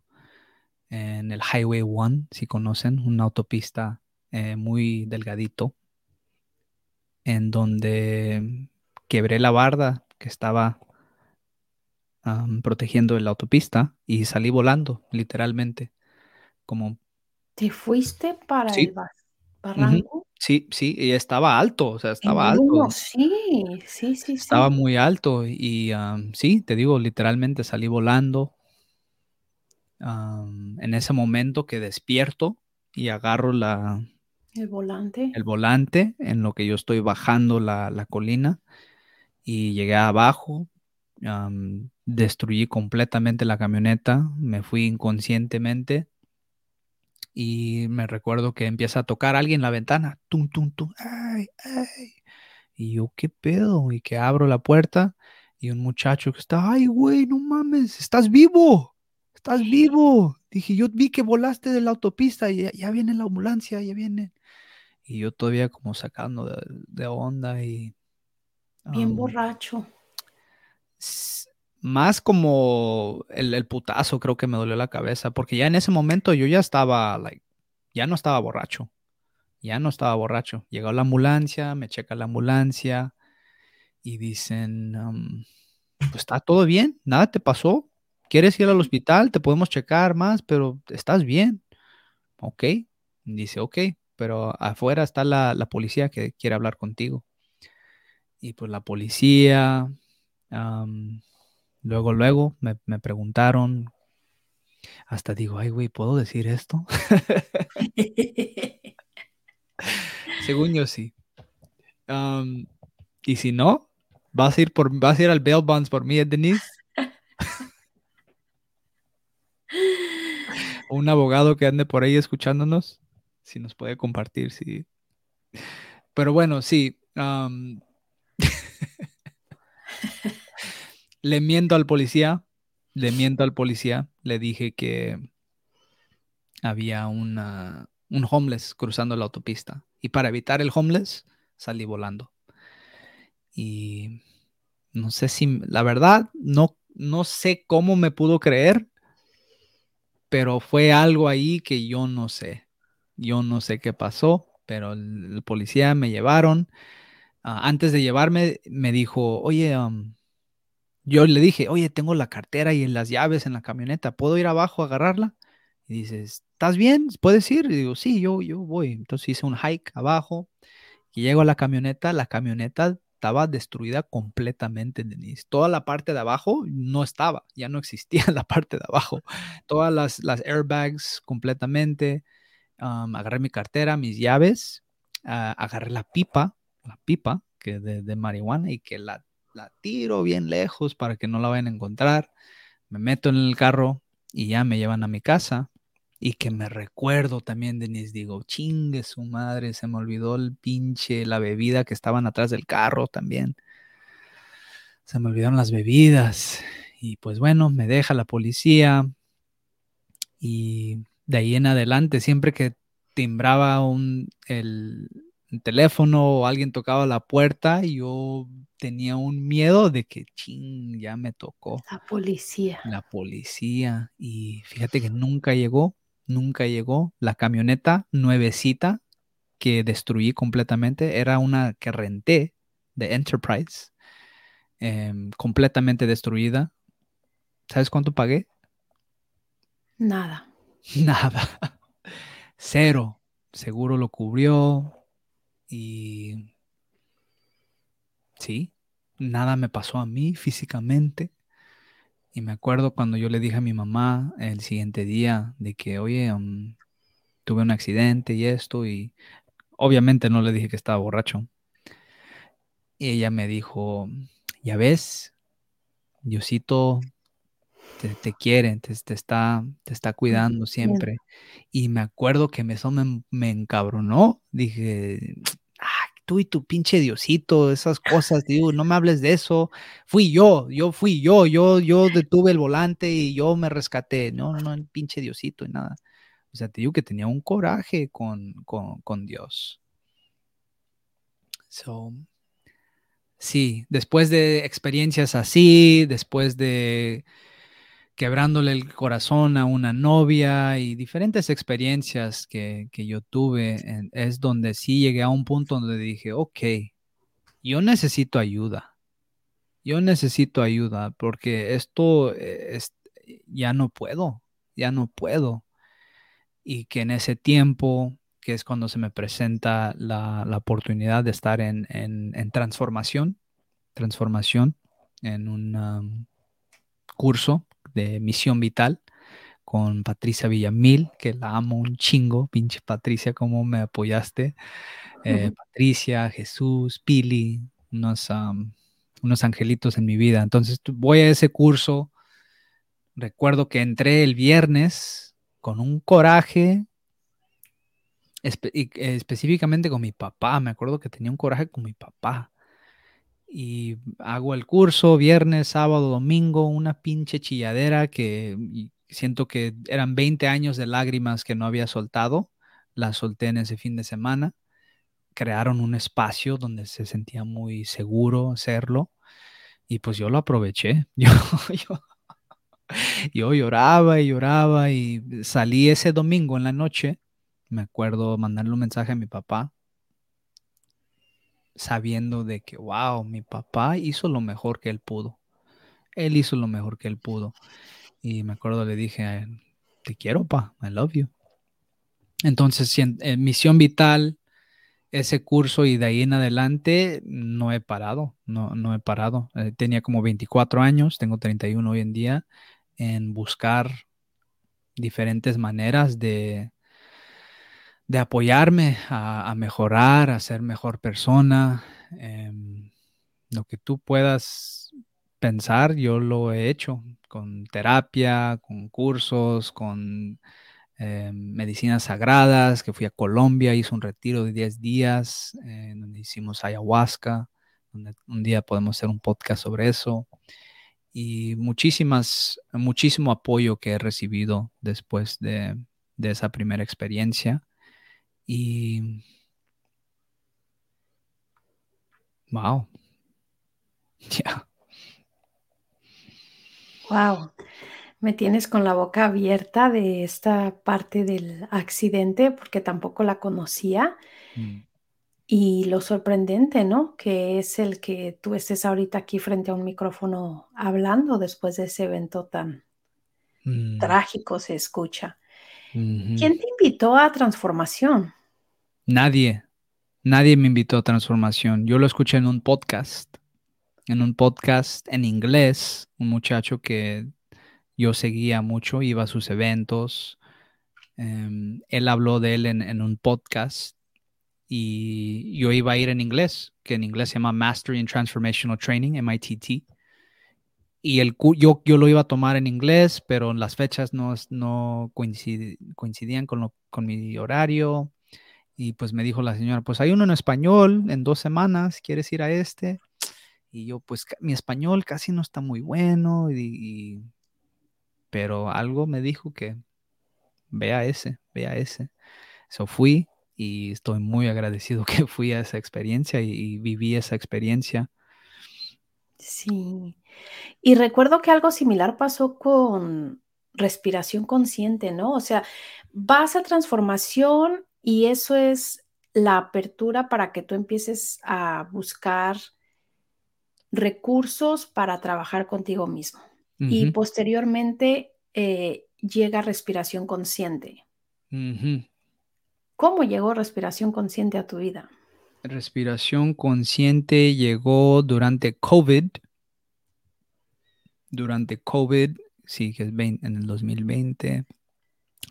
en el Highway 1, si conocen, una autopista eh, muy delgadito, en donde quebré la barda que estaba um, protegiendo la autopista y salí volando, literalmente, como... ¿Te fuiste para sí. el barranco? Uh -huh. Sí, sí, y estaba alto, o sea, estaba alto. Uno, sí, sí, sí. Estaba sí. muy alto y um, sí, te digo, literalmente salí volando. Um, en ese momento que despierto y agarro la, el volante. El volante en lo que yo estoy bajando la, la colina y llegué abajo, um, destruí completamente la camioneta, me fui inconscientemente y me recuerdo que empieza a tocar alguien la ventana, tum, tum, tum, ay, ay. Y yo, ¿qué pedo? Y que abro la puerta y un muchacho que está, ay, güey, no mames, estás vivo, estás vivo. Dije, yo vi que volaste de la autopista y ya, ya viene la ambulancia, ya viene. Y yo todavía como sacando de, de onda y... Bien um, borracho. Más como el, el, putazo creo que me dolió la cabeza, porque ya en ese momento yo ya estaba, like, ya no estaba borracho, ya no estaba borracho. Llegó la ambulancia, me checa la ambulancia y dicen, um, pues está todo bien, nada te pasó, quieres ir al hospital, te podemos checar más, pero estás bien. Ok, dice, ok, pero afuera está la, la, policía que quiere hablar contigo. Y pues la policía, um, luego, luego me, me, preguntaron, hasta digo, ay, güey, ¿puedo decir esto? Según yo sí. Um, y si no, vas a ir por, vas a ir al bail bonds por mí, Denise. Un abogado que ande por ahí escuchándonos si nos puede compartir, sí. Pero bueno, sí. Um, le miento al policía, le miento al policía, le dije que había una, un homeless cruzando la autopista. Y para evitar el homeless, salí volando. Y no sé si, la verdad, no, no sé cómo me pudo creer, pero fue algo ahí que yo no sé. Yo no sé qué pasó, pero el, policía me llevaron. Ah, antes de llevarme, me dijo, oye, um, yo le dije, oye, tengo la cartera y las llaves en la camioneta, ¿puedo ir abajo a agarrarla? Y dices, ¿estás bien? ¿Puedes ir? Y digo, sí, yo, yo voy. Entonces hice un hike abajo y llego a la camioneta. La camioneta estaba destruida completamente, Denise. Toda la parte de abajo no estaba, ya no existía la parte de abajo. Todas las, airbags completamente. agarré mi cartera, mis llaves, ah, agarré la pipa, la pipa que de marihuana y que la, la tiro bien lejos para que no la vayan a encontrar. Me meto en el carro y ya me llevan a mi casa. Y que me recuerdo también, Denise, digo, chingue su madre, se me olvidó el pinche, la bebida que estaban atrás del carro también. Se me olvidaron las bebidas. Y pues bueno, me deja la policía. Y de ahí en adelante, siempre que timbraba un, el, teléfono o alguien tocaba la puerta, yo tenía un miedo de que, ching, ya me tocó. La policía. La policía. Y fíjate que nunca llegó nunca llegó. La camioneta nuevecita que destruí completamente era una que renté de Enterprise, em, completamente destruida. ¿Sabes cuánto pagué? Nada. Nada. Cero. Seguro lo cubrió y sí, nada me pasó a mí físicamente. Y me acuerdo cuando yo le dije a mi mamá el siguiente día de que, oye, um, tuve un accidente y esto, y obviamente no le dije que estaba borracho. Y ella me dijo, ya ves, Diosito te, te quiere, te, está, te está cuidando siempre. Y me acuerdo que eso me, me encabronó. Dije, tú y tu pinche Diosito, esas cosas, digo, no me hables de eso. Fui yo, yo fui yo, yo, yo detuve el volante y yo me rescaté. No, no, no, el pinche Diosito y nada. O sea, te digo que tenía un coraje con, con, con Dios. So, sí, después de experiencias así, después de quebrándole el corazón a una novia y diferentes experiencias que, yo tuve, es donde sí llegué a un punto donde dije, ok, yo necesito ayuda. Yo necesito ayuda porque esto eh, es, ya no puedo, ya no puedo. Y que en ese tiempo, que es cuando se me presenta la, oportunidad de estar en, en transformación, transformación, en un um, curso de Misión Vital con Patricia Villamil, que la amo un chingo, pinche Patricia, cómo me apoyaste. Eh, Patricia, Jesús, Pili, unos, unos angelitos en mi vida. Entonces voy a ese curso. Recuerdo que entré el viernes con un coraje, específicamente con mi papá. Me acuerdo que tenía un coraje con mi papá y hago el curso viernes, sábado, domingo, una pinche chilladera que siento que eran 20 años de lágrimas que no había soltado, las solté en ese fin de semana, crearon un espacio donde se sentía muy seguro hacerlo y pues yo lo aproveché, yo, yo, yo lloraba y lloraba y salí ese domingo en la noche, me acuerdo mandarle un mensaje a mi papá sabiendo de que, wow, mi papá hizo lo mejor que él pudo. Él hizo lo mejor que él pudo. Y me acuerdo, le dije, te quiero, pa, I love you. Entonces, en, Misión Vital, ese curso y de ahí en adelante no he parado, no, no he parado. Eh, tenía como 24 años, tengo 31 hoy en día, en buscar diferentes maneras de, de apoyarme a, mejorar, a ser mejor persona. Em, lo que tú puedas pensar, yo lo he hecho con terapia, con cursos, con em, medicinas sagradas, que fui a Colombia, hice un retiro de 10 días, eh, donde hicimos ayahuasca, donde un día podemos hacer un podcast sobre eso. Y muchísimas, muchísimo apoyo que he recibido después de, de esa primera experiencia. Y... Wow. Ya. Wow. Me tienes con la boca abierta de esta parte del accidente porque tampoco la conocía. Mm. Y lo sorprendente, ¿no? Que es el que tú estés ahorita aquí frente a un micrófono hablando después de ese evento tan Mm. trágico se escucha. ¿Quién te invitó a transformación? Nadie, nadie me invitó a transformación. Yo lo escuché en un podcast, en un podcast en inglés, un muchacho que yo seguía mucho, iba a sus eventos. Em, él habló de él en, en un podcast y yo iba a ir en inglés, que en inglés se llama Mastery in Transformational Training, MITT. Y el, yo, yo lo iba a tomar en inglés, pero las fechas no, no coincidi- coincidían con, lo- con mi horario. Y pues me dijo la señora, pues hay uno en español en dos semanas, ¿quieres ir a este? Y yo, pues mi español casi no está muy bueno, y, y- pero algo me dijo que vea ese, vea ese. So fui y estoy muy agradecido que fui a esa experiencia y, y viví esa experiencia. Sí. Y recuerdo que algo similar pasó con respiración consciente, ¿no? O sea, vas a transformación y eso es la apertura para que tú empieces a buscar recursos para trabajar contigo mismo. Y posteriormente eh, llega respiración consciente. ¿Cómo llegó respiración consciente a tu vida? Respiración consciente llegó durante COVID. Durante COVID, sí, que es vein- en el 2020.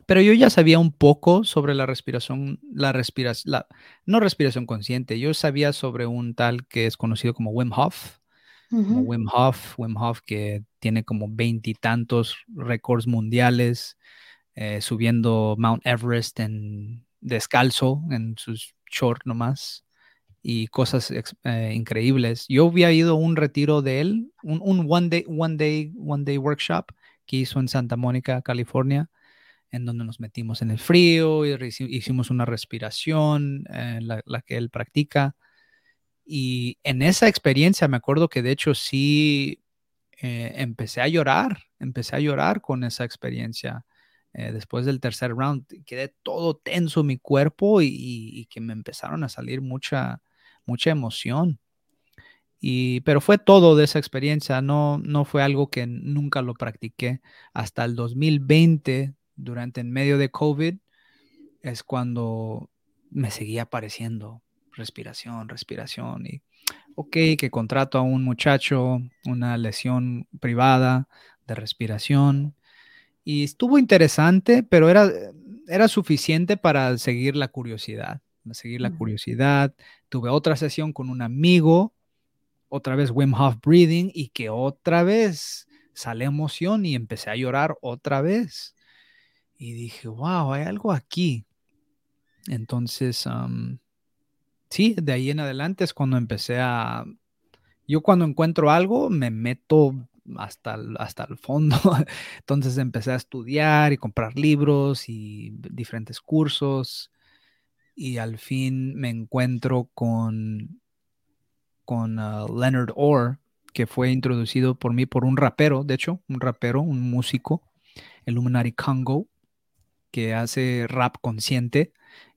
Pero yo ya sabía un poco sobre la respiración, la respiración, la, no respiración consciente. Yo sabía sobre un tal que es conocido como Wim Hof, como Ujú. Wim Hof, Wim Hof que tiene como veintitantos récords mundiales, eh, subiendo Mount Everest en descalzo, en sus short nomás, y cosas eh, increíbles. Yo había ido a un retiro de él, un, un one day, one day, one day workshop que hizo en Santa Mónica, California en donde nos metimos en el frío y hicimos una respiración, eh, la, la que él practica. Y en esa experiencia me acuerdo que de hecho sí eh, empecé a llorar, empecé a llorar con esa experiencia. Eh, después del tercer round quedé todo tenso mi cuerpo y, y- y que me empezaron a salir mucha, mucha emoción. Y, pero fue todo de esa experiencia, no, no fue algo que nunca lo practiqué. Hasta el 2020, durante en medio de COVID, es cuando me seguía apareciendo respiración, respiración. Y, ok, que contrato a un muchacho, una lesión privada de respiración. Y estuvo interesante, pero era, era suficiente para seguir la curiosidad, seguir la curiosidad. Tuve otra sesión con un amigo otra vez Wim Hof breathing y que otra vez sale emoción y empecé a llorar otra vez. Y dije, wow, hay algo aquí. Entonces, um, sí, de ahí en adelante es cuando empecé a... Yo cuando encuentro algo me meto hasta hasta el fondo. Entonces empecé a estudiar y comprar libros y diferentes cursos. Y al fin me encuentro con con uh, Leonard Orr, que fue introducido por mí por un rapero, de hecho, un rapero, un músico, Illuminati Congo, que hace rap consciente.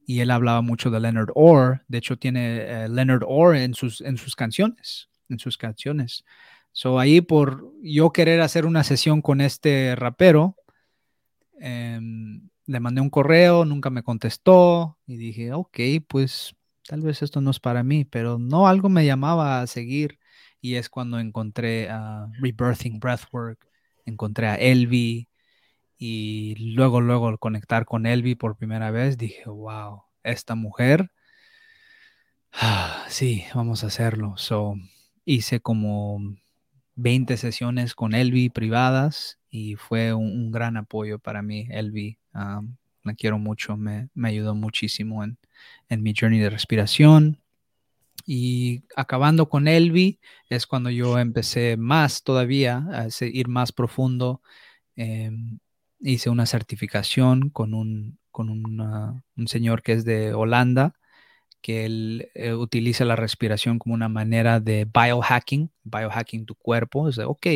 Y él hablaba mucho de Leonard Orr. De hecho, tiene uh, Leonard Orr en sus, en sus canciones. En sus canciones. So ahí por yo querer hacer una sesión con este rapero, eh, le mandé un correo, nunca me contestó y dije, ok, pues tal vez esto no es para mí, pero no, algo me llamaba a seguir y es cuando encontré a Rebirthing Breathwork, encontré a Elvi y luego, luego al conectar con Elvi por primera vez, dije, wow, esta mujer, ah, sí, vamos a hacerlo. So, hice como 20 sesiones con Elvi privadas y fue un, gran apoyo para mí, Elvi. Um, la quiero mucho, me, me ayudó muchísimo en, en, mi journey de respiración. Y acabando con Elvi es cuando yo empecé más todavía a ir más profundo. Eh, hice una certificación con un, con un señor que es de Holanda, que él eh, utiliza la respiración como una manera de biohacking, biohacking tu cuerpo. Es de, ok,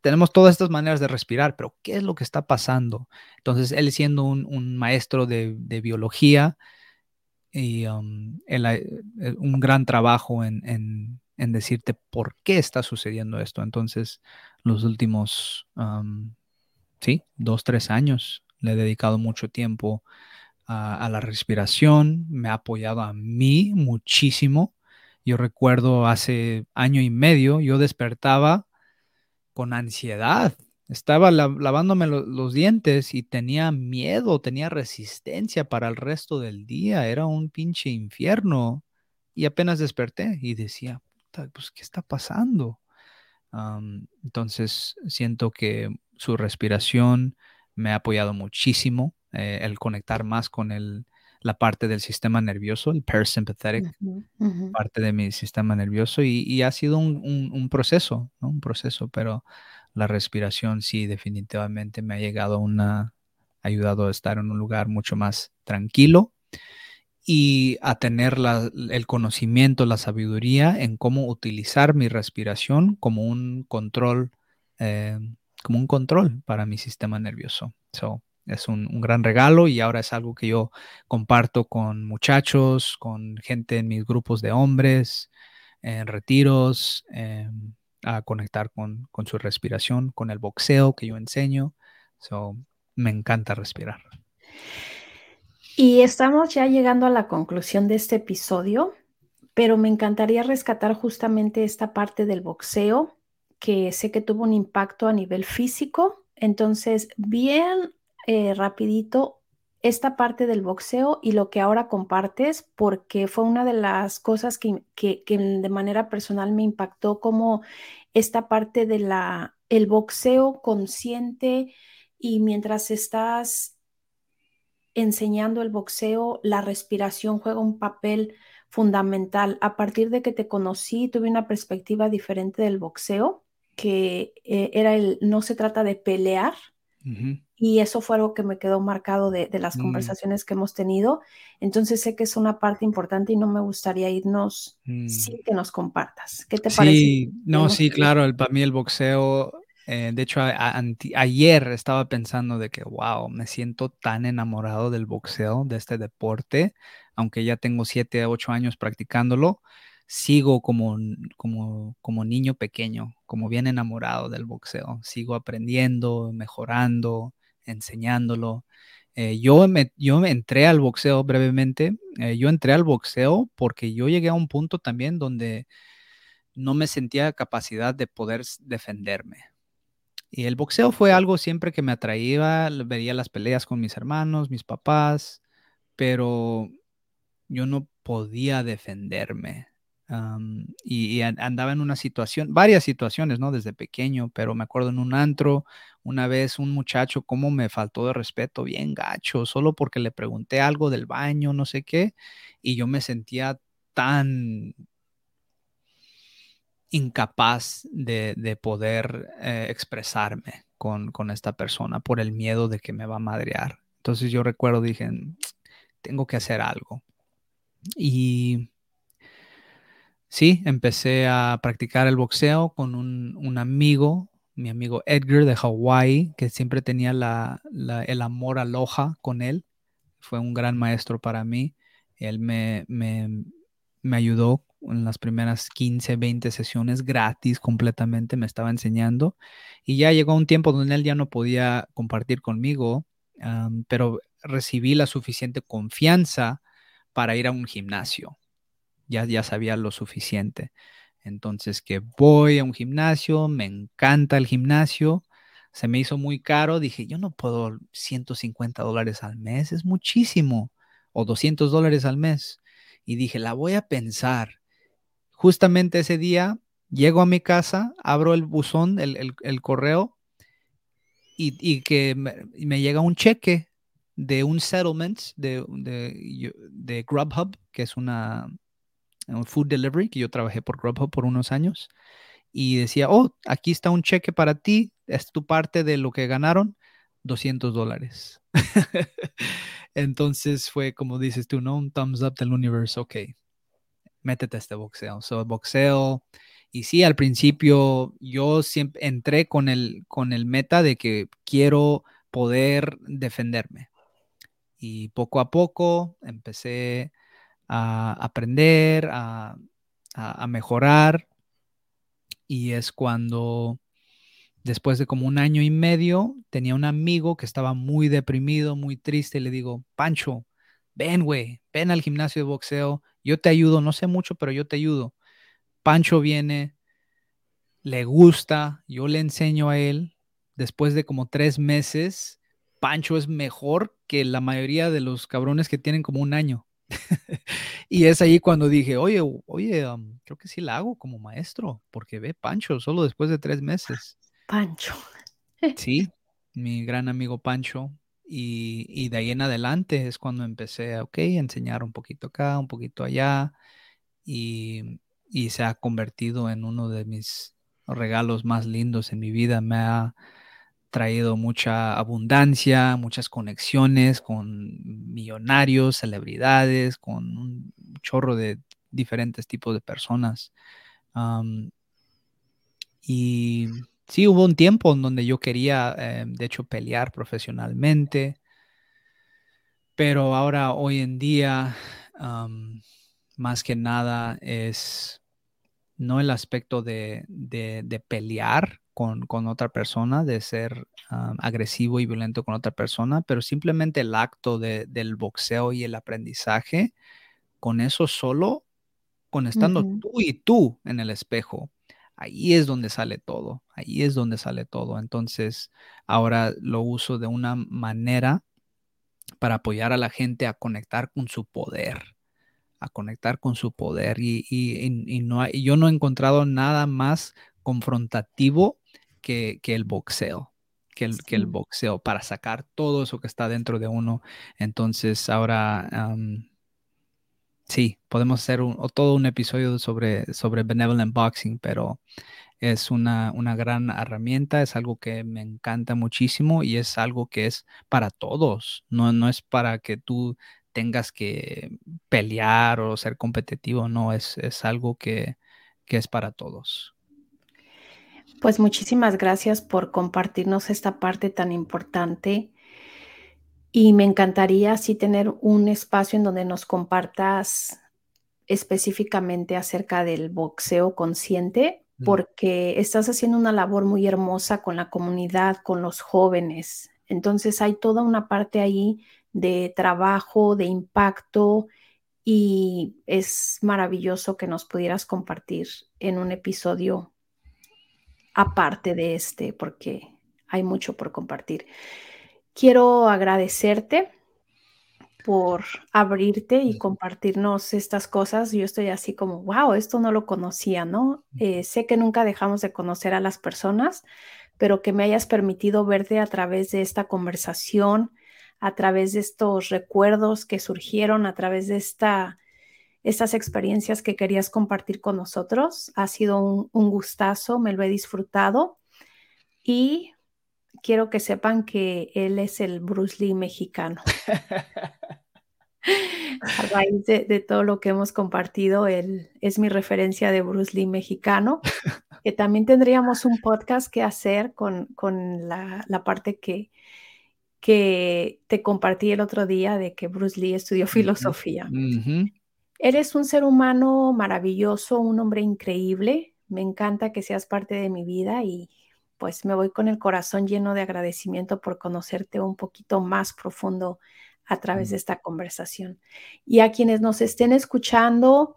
tenemos todas estas maneras de respirar, pero ¿qué es lo que está pasando? Entonces, él siendo un, maestro de, biología y um, eh, un gran trabajo en, decirte por qué está sucediendo esto. Entonces, los últimos, um, sí, dos, tres años le he dedicado mucho tiempo a, la respiración, me ha apoyado a mí muchísimo. Yo recuerdo hace año y medio, yo despertaba con ansiedad. Estaba lavándome los dientes y tenía miedo, tenía resistencia para el resto del día. Era un pinche infierno. Y apenas desperté y decía, pues, ¿qué está pasando? entonces, siento que su respiración me ha apoyado muchísimo. Eh, el conectar más con el, la parte del sistema nervioso, el parasympathetic, parte de mi sistema nervioso, y, ha sido un, proceso, un proceso, pero la respiración sí definitivamente me ha llegado a una, ayudado a estar en un lugar mucho más tranquilo y a tener el conocimiento, la sabiduría en cómo utilizar mi respiración como un control, eh, como un control para mi sistema nervioso. So, es un, gran regalo y ahora es algo que yo comparto con muchachos, con gente en mis grupos de hombres, en retiros, em, a conectar con, su respiración, con el boxeo que yo enseño. So, me encanta respirar. Y estamos ya llegando a la conclusión de este episodio, pero me encantaría rescatar justamente esta parte del boxeo, que sé que tuvo un impacto a nivel físico. Entonces, bien eh, rapidito esta parte del boxeo y lo que ahora compartes, porque fue una de las cosas que, de manera personal me impactó como esta parte de la, el boxeo consciente y mientras estás enseñando el boxeo, la respiración juega un papel fundamental. A partir de que te conocí, tuve una perspectiva diferente del boxeo, que eh, era el, no se trata de pelear, y eso fue algo que me quedó marcado de, las mm. conversaciones que hemos tenido. Entonces sé que es una parte importante y no me gustaría irnos sin mm. que nos compartas. ¿Qué te parece? Sí, no, sí, claro. para mí el boxeo, eh, de hecho, ayer estaba pensando de que, wow, me siento tan enamorado del boxeo, de este deporte, aunque ya tengo siete, ocho años practicándolo sigo como, como, como niño pequeño, como bien enamorado del boxeo. Sigo aprendiendo, mejorando, enseñándolo. Eh, yo, me, yo entré al boxeo brevemente. Eh, yo entré al boxeo porque yo llegué a un punto también donde no me sentía capacidad de poder defenderme. Y el boxeo fue algo siempre que me atraía, veía las peleas con mis hermanos, mis papás, pero yo no podía defenderme y, andaba en una situación, varias situaciones, ¿no? Desde pequeño, pero me acuerdo en un antro, una vez un muchacho, cómo me faltó de respeto, bien gacho, solo porque le pregunté algo del baño, no sé qué, y yo me sentía tan incapaz de, poder eh, expresarme con, con esta persona por el miedo de que me va a madrear. Entonces yo recuerdo, dije, tengo que hacer algo. Y Sí, empecé a practicar el boxeo con un, amigo, mi amigo Edgar de Hawái, que siempre tenía el amor al hoja con él. Fue un gran maestro para mí. Él me, me, ayudó en las primeras 15, 20 sesiones gratis completamente, me estaba enseñando. Y ya llegó un tiempo donde él ya no podía compartir conmigo, pero recibí la suficiente confianza para ir a un gimnasio ya, sabía lo suficiente. Entonces que voy a un gimnasio, me encanta el gimnasio, se me hizo muy caro, dije, yo no puedo 150 dólares al mes, es muchísimo, o 200 dólares al mes. Y dije, la voy a pensar. Justamente ese día llego a mi casa, abro el buzón, el, correo, y, que me, llega un cheque de un settlement de, de Grubhub, que es una, un food delivery, que yo trabajé por Grubhub por unos años, y decía, oh, aquí está un cheque para ti, es tu parte de lo que ganaron, 200 dólares. Entonces fue como dices tú, ¿no? Un thumbs up del universo, ok, métete a este boxeo. So, boxeo, y sí, al principio yo siempre entré con el, con el meta de que quiero poder defenderme. Y poco a poco empecé a aprender, a, a, mejorar. Y es cuando, después de como un año y medio, tenía un amigo que estaba muy deprimido, muy triste. Y le digo, Pancho, ven, güey, ven al gimnasio de boxeo. Yo te ayudo, no sé mucho, pero yo te ayudo. Pancho viene, le gusta, yo le enseño a él. Después de como tres meses, Pancho es mejor que la mayoría de los cabrones que tienen como un año. y es ahí cuando dije, oye, oye, creo que sí la hago como maestro, porque ve Pancho solo después de tres meses. Pancho. sí, mi gran amigo Pancho. Y, y, de ahí en adelante es cuando empecé a, ok, enseñar un poquito acá, un poquito allá. Y, y se ha convertido en uno de mis regalos más lindos en mi vida. Me ha traído mucha abundancia, muchas conexiones con millonarios, celebridades, con un chorro de diferentes tipos de personas. y sí, hubo un tiempo en donde yo quería, eh, de hecho, pelear profesionalmente, pero ahora, hoy en día, más que nada es no el aspecto de, pelear con, otra persona, de ser agresivo y violento con otra persona, pero simplemente el acto del boxeo y el aprendizaje, con eso solo, con estando tú y tú en el espejo, ahí es donde sale todo, ahí es donde sale todo. Entonces, ahora lo uso de una manera para apoyar a la gente a conectar con su poder a conectar con su poder y, y, no yo no he encontrado nada más confrontativo que, el boxeo. Que el, que el, boxeo para sacar todo eso que está dentro de uno. Entonces ahora sí, podemos hacer todo un episodio sobre, sobre benevolent boxing, pero es una, una, gran herramienta, es algo que me encanta muchísimo y es algo que es para todos, no, no es para que tú tengas que pelear o ser competitivo, no, es, es algo que, que es para todos. Pues muchísimas gracias por compartirnos esta parte tan importante y me encantaría así tener un espacio en donde nos compartas específicamente acerca del boxeo consciente, porque estás haciendo una labor muy hermosa con la comunidad, con los jóvenes. Entonces hay toda una parte ahí de trabajo, de impacto y es maravilloso que nos pudieras compartir en un episodio aparte de este, porque hay mucho por compartir. Quiero agradecerte por abrirte y compartirnos estas cosas. Yo estoy así como, wow, esto no lo conocía, ¿no? Eh, sé que nunca dejamos de conocer a las personas, pero que me hayas permitido verte a través de esta conversación, a través de estos recuerdos que surgieron, a través de esta, estas experiencias que querías compartir con nosotros. Ha sido un, gustazo, me lo he disfrutado y quiero que sepan que él es el Bruce Lee mexicano. a raíz de, todo lo que hemos compartido, él es mi referencia de Bruce Lee mexicano, que también tendríamos un podcast que hacer con, la, parte que, que te compartí el otro día de que Bruce Lee estudió filosofía. Eres un ser humano maravilloso, un hombre increíble. Me encanta que seas parte de mi vida y pues me voy con el corazón lleno de agradecimiento por conocerte un poquito más profundo a través de esta conversación. Y a quienes nos estén escuchando,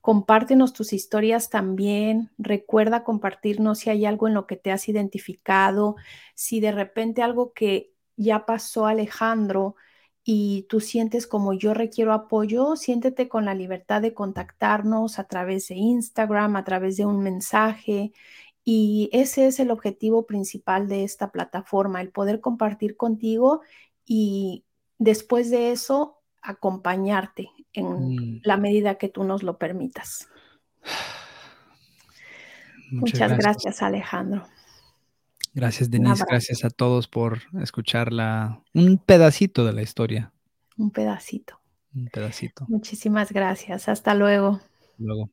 compártenos tus historias también. Recuerda compartirnos si hay algo en lo que te has identificado, si de repente algo que ya pasó Alejandro y tú sientes como yo requiero apoyo, siéntete con la libertad de contactarnos a través de Instagram, a través de un mensaje. Y ese es el objetivo principal de esta plataforma, el poder compartir contigo y después de eso acompañarte en mm. la medida que tú nos lo permitas. Muchas, gracias Alejandro. Gracias, Denise. Gracias a todos por escuchar la, un pedacito de la historia. Un pedacito. Un pedacito. Muchísimas gracias. Hasta luego. Luego.